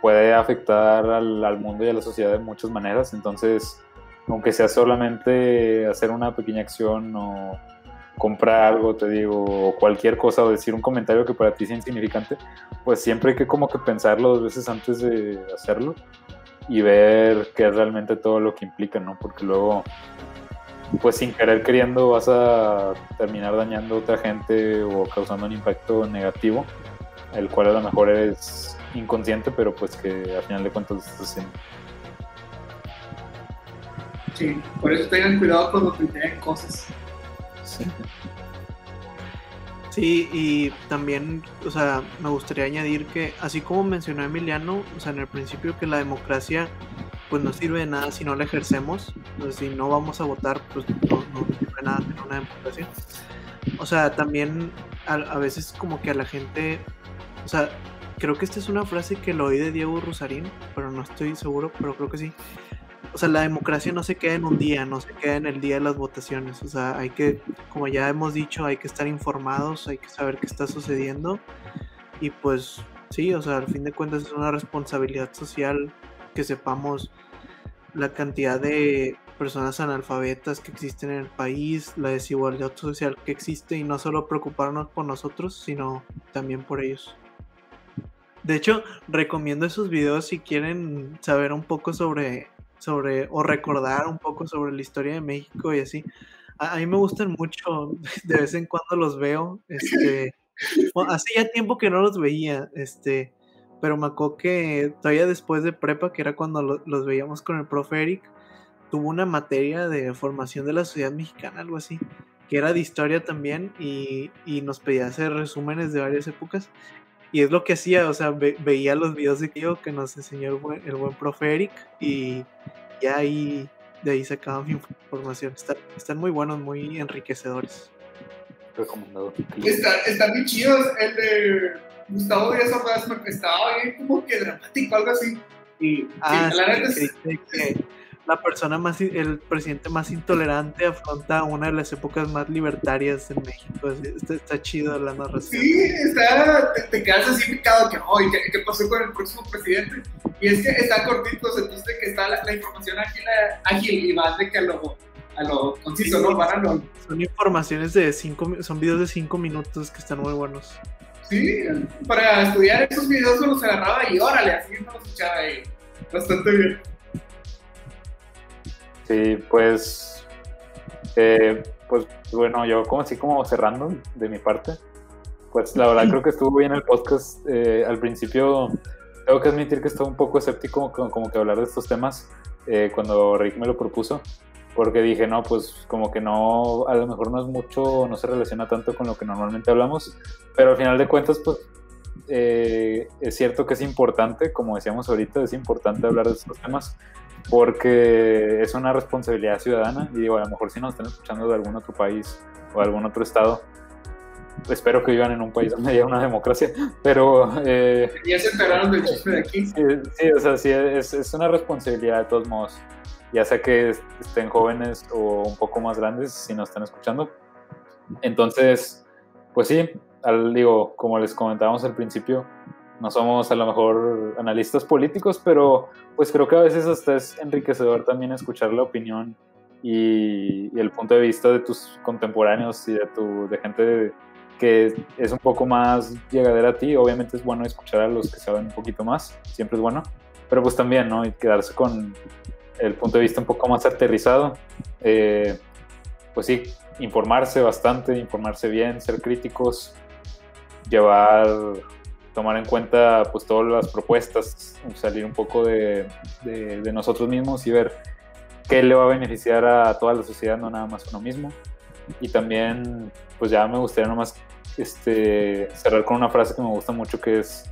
puede afectar al, al mundo y a la sociedad de muchas maneras. Entonces, aunque sea solamente hacer una pequeña acción o comprar algo, te digo, o cualquier cosa, o decir un comentario que para ti sea insignificante, pues siempre hay que como que pensarlo dos veces antes de hacerlo y ver qué es realmente todo lo que implica, ¿no? Porque luego, pues sin querer queriendo vas a terminar dañando a otra gente o causando un impacto negativo, el cual a lo mejor es inconsciente, pero pues que al final de cuentas estás haciendo. Sí, por eso tengan cuidado cuando tienen cosas. Sí. y también, o sea, me gustaría añadir que, así como mencionó Emiliano, o sea, en el principio que la democracia, pues no sirve de nada si no la ejercemos, pues si no vamos a votar, pues no, sirve de nada tener una democracia. O sea, también a, a, veces como que a la gente, o sea, creo que esta es una frase que lo oí de Diego Rosarín, pero no estoy seguro, pero creo que sí, o sea, la democracia no se queda en un día, no se queda en el día de las votaciones. O sea, hay que, como ya hemos dicho, hay que estar informados, hay que saber qué está sucediendo. Y pues sí, o sea, al fin de cuentas es una responsabilidad social que sepamos la cantidad de personas analfabetas que existen en el país, la desigualdad social que existe y no solo preocuparnos por nosotros, sino también por ellos. De hecho, recomiendo esos videos si quieren saber un poco sobre sobre, o recordar un poco sobre la historia de México y así. A, mí me gustan mucho, de vez en cuando los veo, este, hace ya tiempo que no los veía, este, pero me acuerdo que todavía después de prepa, que era cuando los veíamos con el profe Eric, tuvo una materia de formación de la sociedad mexicana, algo así, que era de historia también, y, y nos pedía hacer resúmenes de varias épocas. Y es lo que hacía, o sea, veía los videos de Kio que nos enseñó el buen, el buen profe Eric y ya ahí, de ahí sacaba mi información. Están, muy buenos, muy enriquecedores. Recomendado. Están, están muy chidos. El de Gustavo Díaz Ordaz estaba bien como que dramático, algo así. Y ah, la verdad es que la persona más, el presidente más intolerante afronta una de las épocas más libertarias en México. Está, chido la narración. Sí, está, te, quedas así picado que, oh, ¿qué, pasó con el próximo presidente? Y es que están cortitos, entonces de que está la, información ágil, ágil y más de que a lo, a lo conciso, ¿no? Para Son informaciones de cinco, son videos de cinco minutos que están muy buenos. Sí, para estudiar esos videos me los agarraba y órale, así me los escuchaba ahí. Bastante bien. Sí, pues, eh, pues bueno, yo como así como cerrando de mi parte, pues la verdad creo que estuvo bien el podcast. Eh, al principio tengo que admitir que estaba un poco escéptico como, que hablar de estos temas eh, cuando Rick me lo propuso, porque dije, no, pues como que no, a lo mejor no es mucho, no se relaciona tanto con lo que normalmente hablamos, pero al final de cuentas, pues es cierto que es importante, como decíamos ahorita, es importante hablar de estos temas porque es una responsabilidad ciudadana y digo, a lo mejor si nos están escuchando de algún otro país o de algún otro estado, espero que vivan en un país donde haya una democracia, pero... Eh, ya se enteraron del chiste de aquí. Sí, o sea, sí, es, es, una responsabilidad de todos modos, ya sea que estén jóvenes o un poco más grandes, si nos están escuchando. Entonces, pues sí, al, digo, como les comentábamos al principio, no somos a lo mejor analistas políticos, pero pues creo que a veces hasta es enriquecedor también escuchar la opinión y, el punto de vista de tus contemporáneos y de, tu, de gente que es un poco más llegadera a ti. Obviamente es bueno escuchar a los que saben un poquito más, siempre es bueno, pero pues también, ¿no? Y quedarse con el punto de vista un poco más aterrizado. Eh, pues sí, informarse bastante, informarse bien, ser críticos, llevar tomar en cuenta pues todas las propuestas, salir un poco de, de, nosotros mismos y ver qué le va a beneficiar a toda la sociedad, no nada más uno mismo. Y también, pues ya me gustaría nomás este, cerrar con una frase que me gusta mucho, que es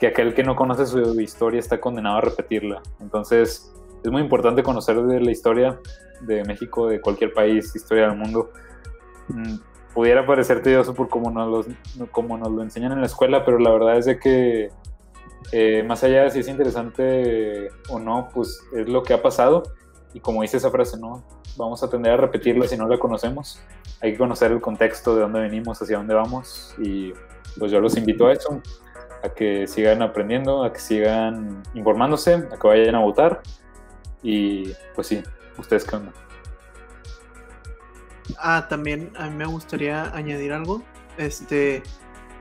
que aquel que no conoce su historia está condenado a repetirla. Entonces, es muy importante conocer de la historia de México, de cualquier país, historia del mundo mm, pudiera parecer tedioso por como nos, lo enseñan en la escuela, pero la verdad es de que eh, más allá de si es interesante o no, pues es lo que ha pasado y como dice esa frase, ¿no? Vamos a tender a repetirla si no la conocemos. Hay que conocer el contexto de dónde venimos, hacia dónde vamos y pues yo los invito a eso, a que sigan aprendiendo, a que sigan informándose, a que vayan a votar y pues sí, ustedes qué onda. Ah, también a mí me gustaría añadir algo. Este,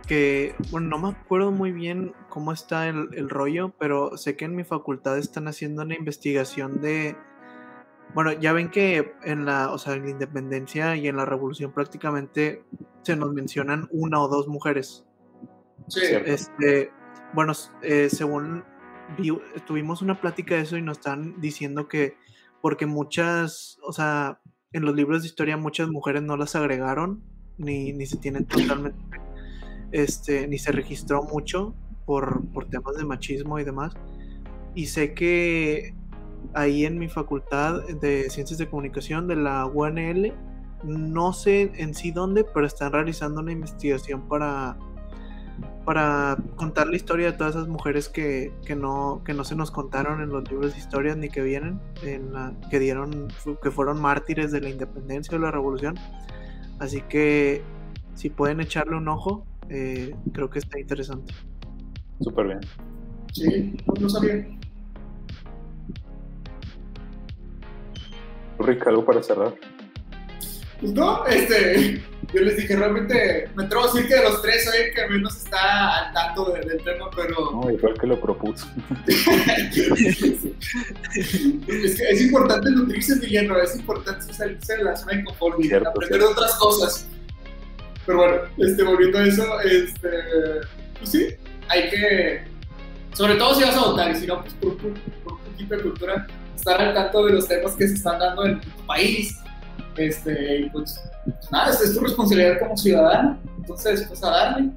que, bueno, no me acuerdo muy bien cómo está el, rollo, pero sé que en mi facultad están haciendo una investigación de, bueno, ya ven que en la, o sea, en la independencia y en la revolución prácticamente se nos mencionan una o dos mujeres. Sí. Este, bueno, eh, según tuvimos una plática de eso y nos están diciendo que porque muchas, o sea, en los libros de historia muchas mujeres no las agregaron, ni, ni se tienen totalmente, este, ni se registró mucho por, por temas de machismo y demás. Y sé que ahí en mi facultad de Ciencias de Comunicación de la UNL, no sé en sí dónde, pero están realizando una investigación para para contar la historia de todas esas mujeres que, no, que no se nos contaron en los libros de historia ni que vienen, en que dieron, que fueron mártires de la independencia o la revolución. Así que si pueden echarle un ojo, eh, creo que está interesante. Súper bien. Sí, no sabía. Rick, algo para cerrar. Pues no, este, yo les dije, realmente me atrevo a decir que de los tres soy el que menos está al tanto del tema, pero... No, igual que lo propuso. es que es importante nutrirse, Guillermo, es importante salirse de la zona de confort y aprender otras cosas. Pero bueno, este, volviendo a eso, este, pues sí, hay que, sobre todo si vas a votar, y si no, pues por, por, por un poquito de cultura, estar al tanto de los temas que se están dando en tu país, este, pues nada, es tu responsabilidad como ciudadano, entonces pues a darle.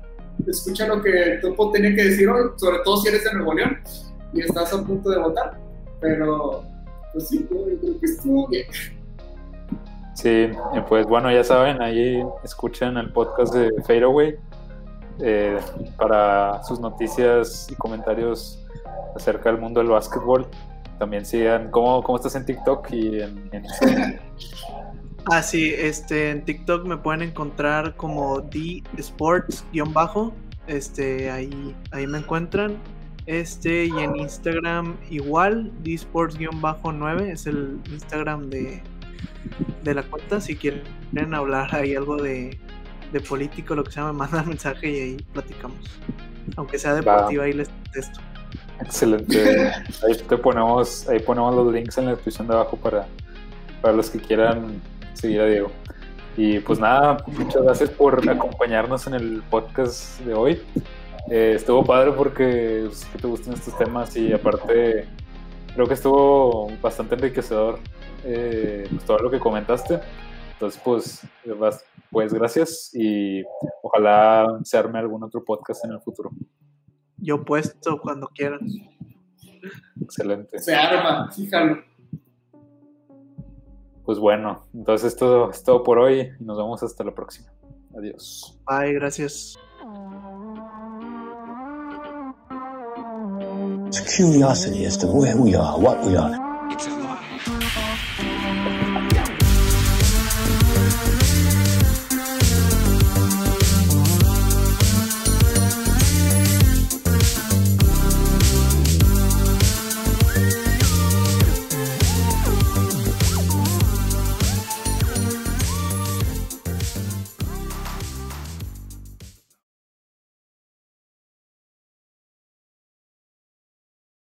escucha lo que el topo tiene que decir hoy, sobre todo si eres de Nuevo León y estás a punto de votar. Pero, pues sí, yo creo que estuvo bien. Sí, pues bueno, ya saben, ahí escuchen el podcast de Fadeaway eh, para sus noticias y comentarios acerca del mundo del básquetbol. También sigan, ¿cómo, cómo estás en TikTok y en, en Ah, sí, este, en TikTok me pueden encontrar como D Sports-bajo. Este, ahí, ahí me encuentran. Este, y en Instagram igual, D Sports-9 es el Instagram de, de la cuenta. Si quieren hablar ahí algo de, de político, lo que sea, me mandan mensaje y ahí platicamos. Aunque sea deportiva, ahí les contesto. Excelente. ahí te ponemos, ahí ponemos los links en la descripción de abajo para, para los que quieran seguir a Diego. Y pues nada, muchas gracias por acompañarnos en el podcast de hoy. Eh, estuvo padre porque sé que te gustan estos temas y aparte creo que estuvo bastante enriquecedor eh, pues, todo lo que comentaste. Entonces, pues, pues gracias y ojalá se arme algún otro podcast en el futuro. Yo puesto cuando quieran. Excelente. Se arma, fíjalo. Pues bueno, entonces esto es todo por hoy y nos vemos hasta la próxima. Adiós. Bye, gracias. It's curiosity as to where we are, what we are.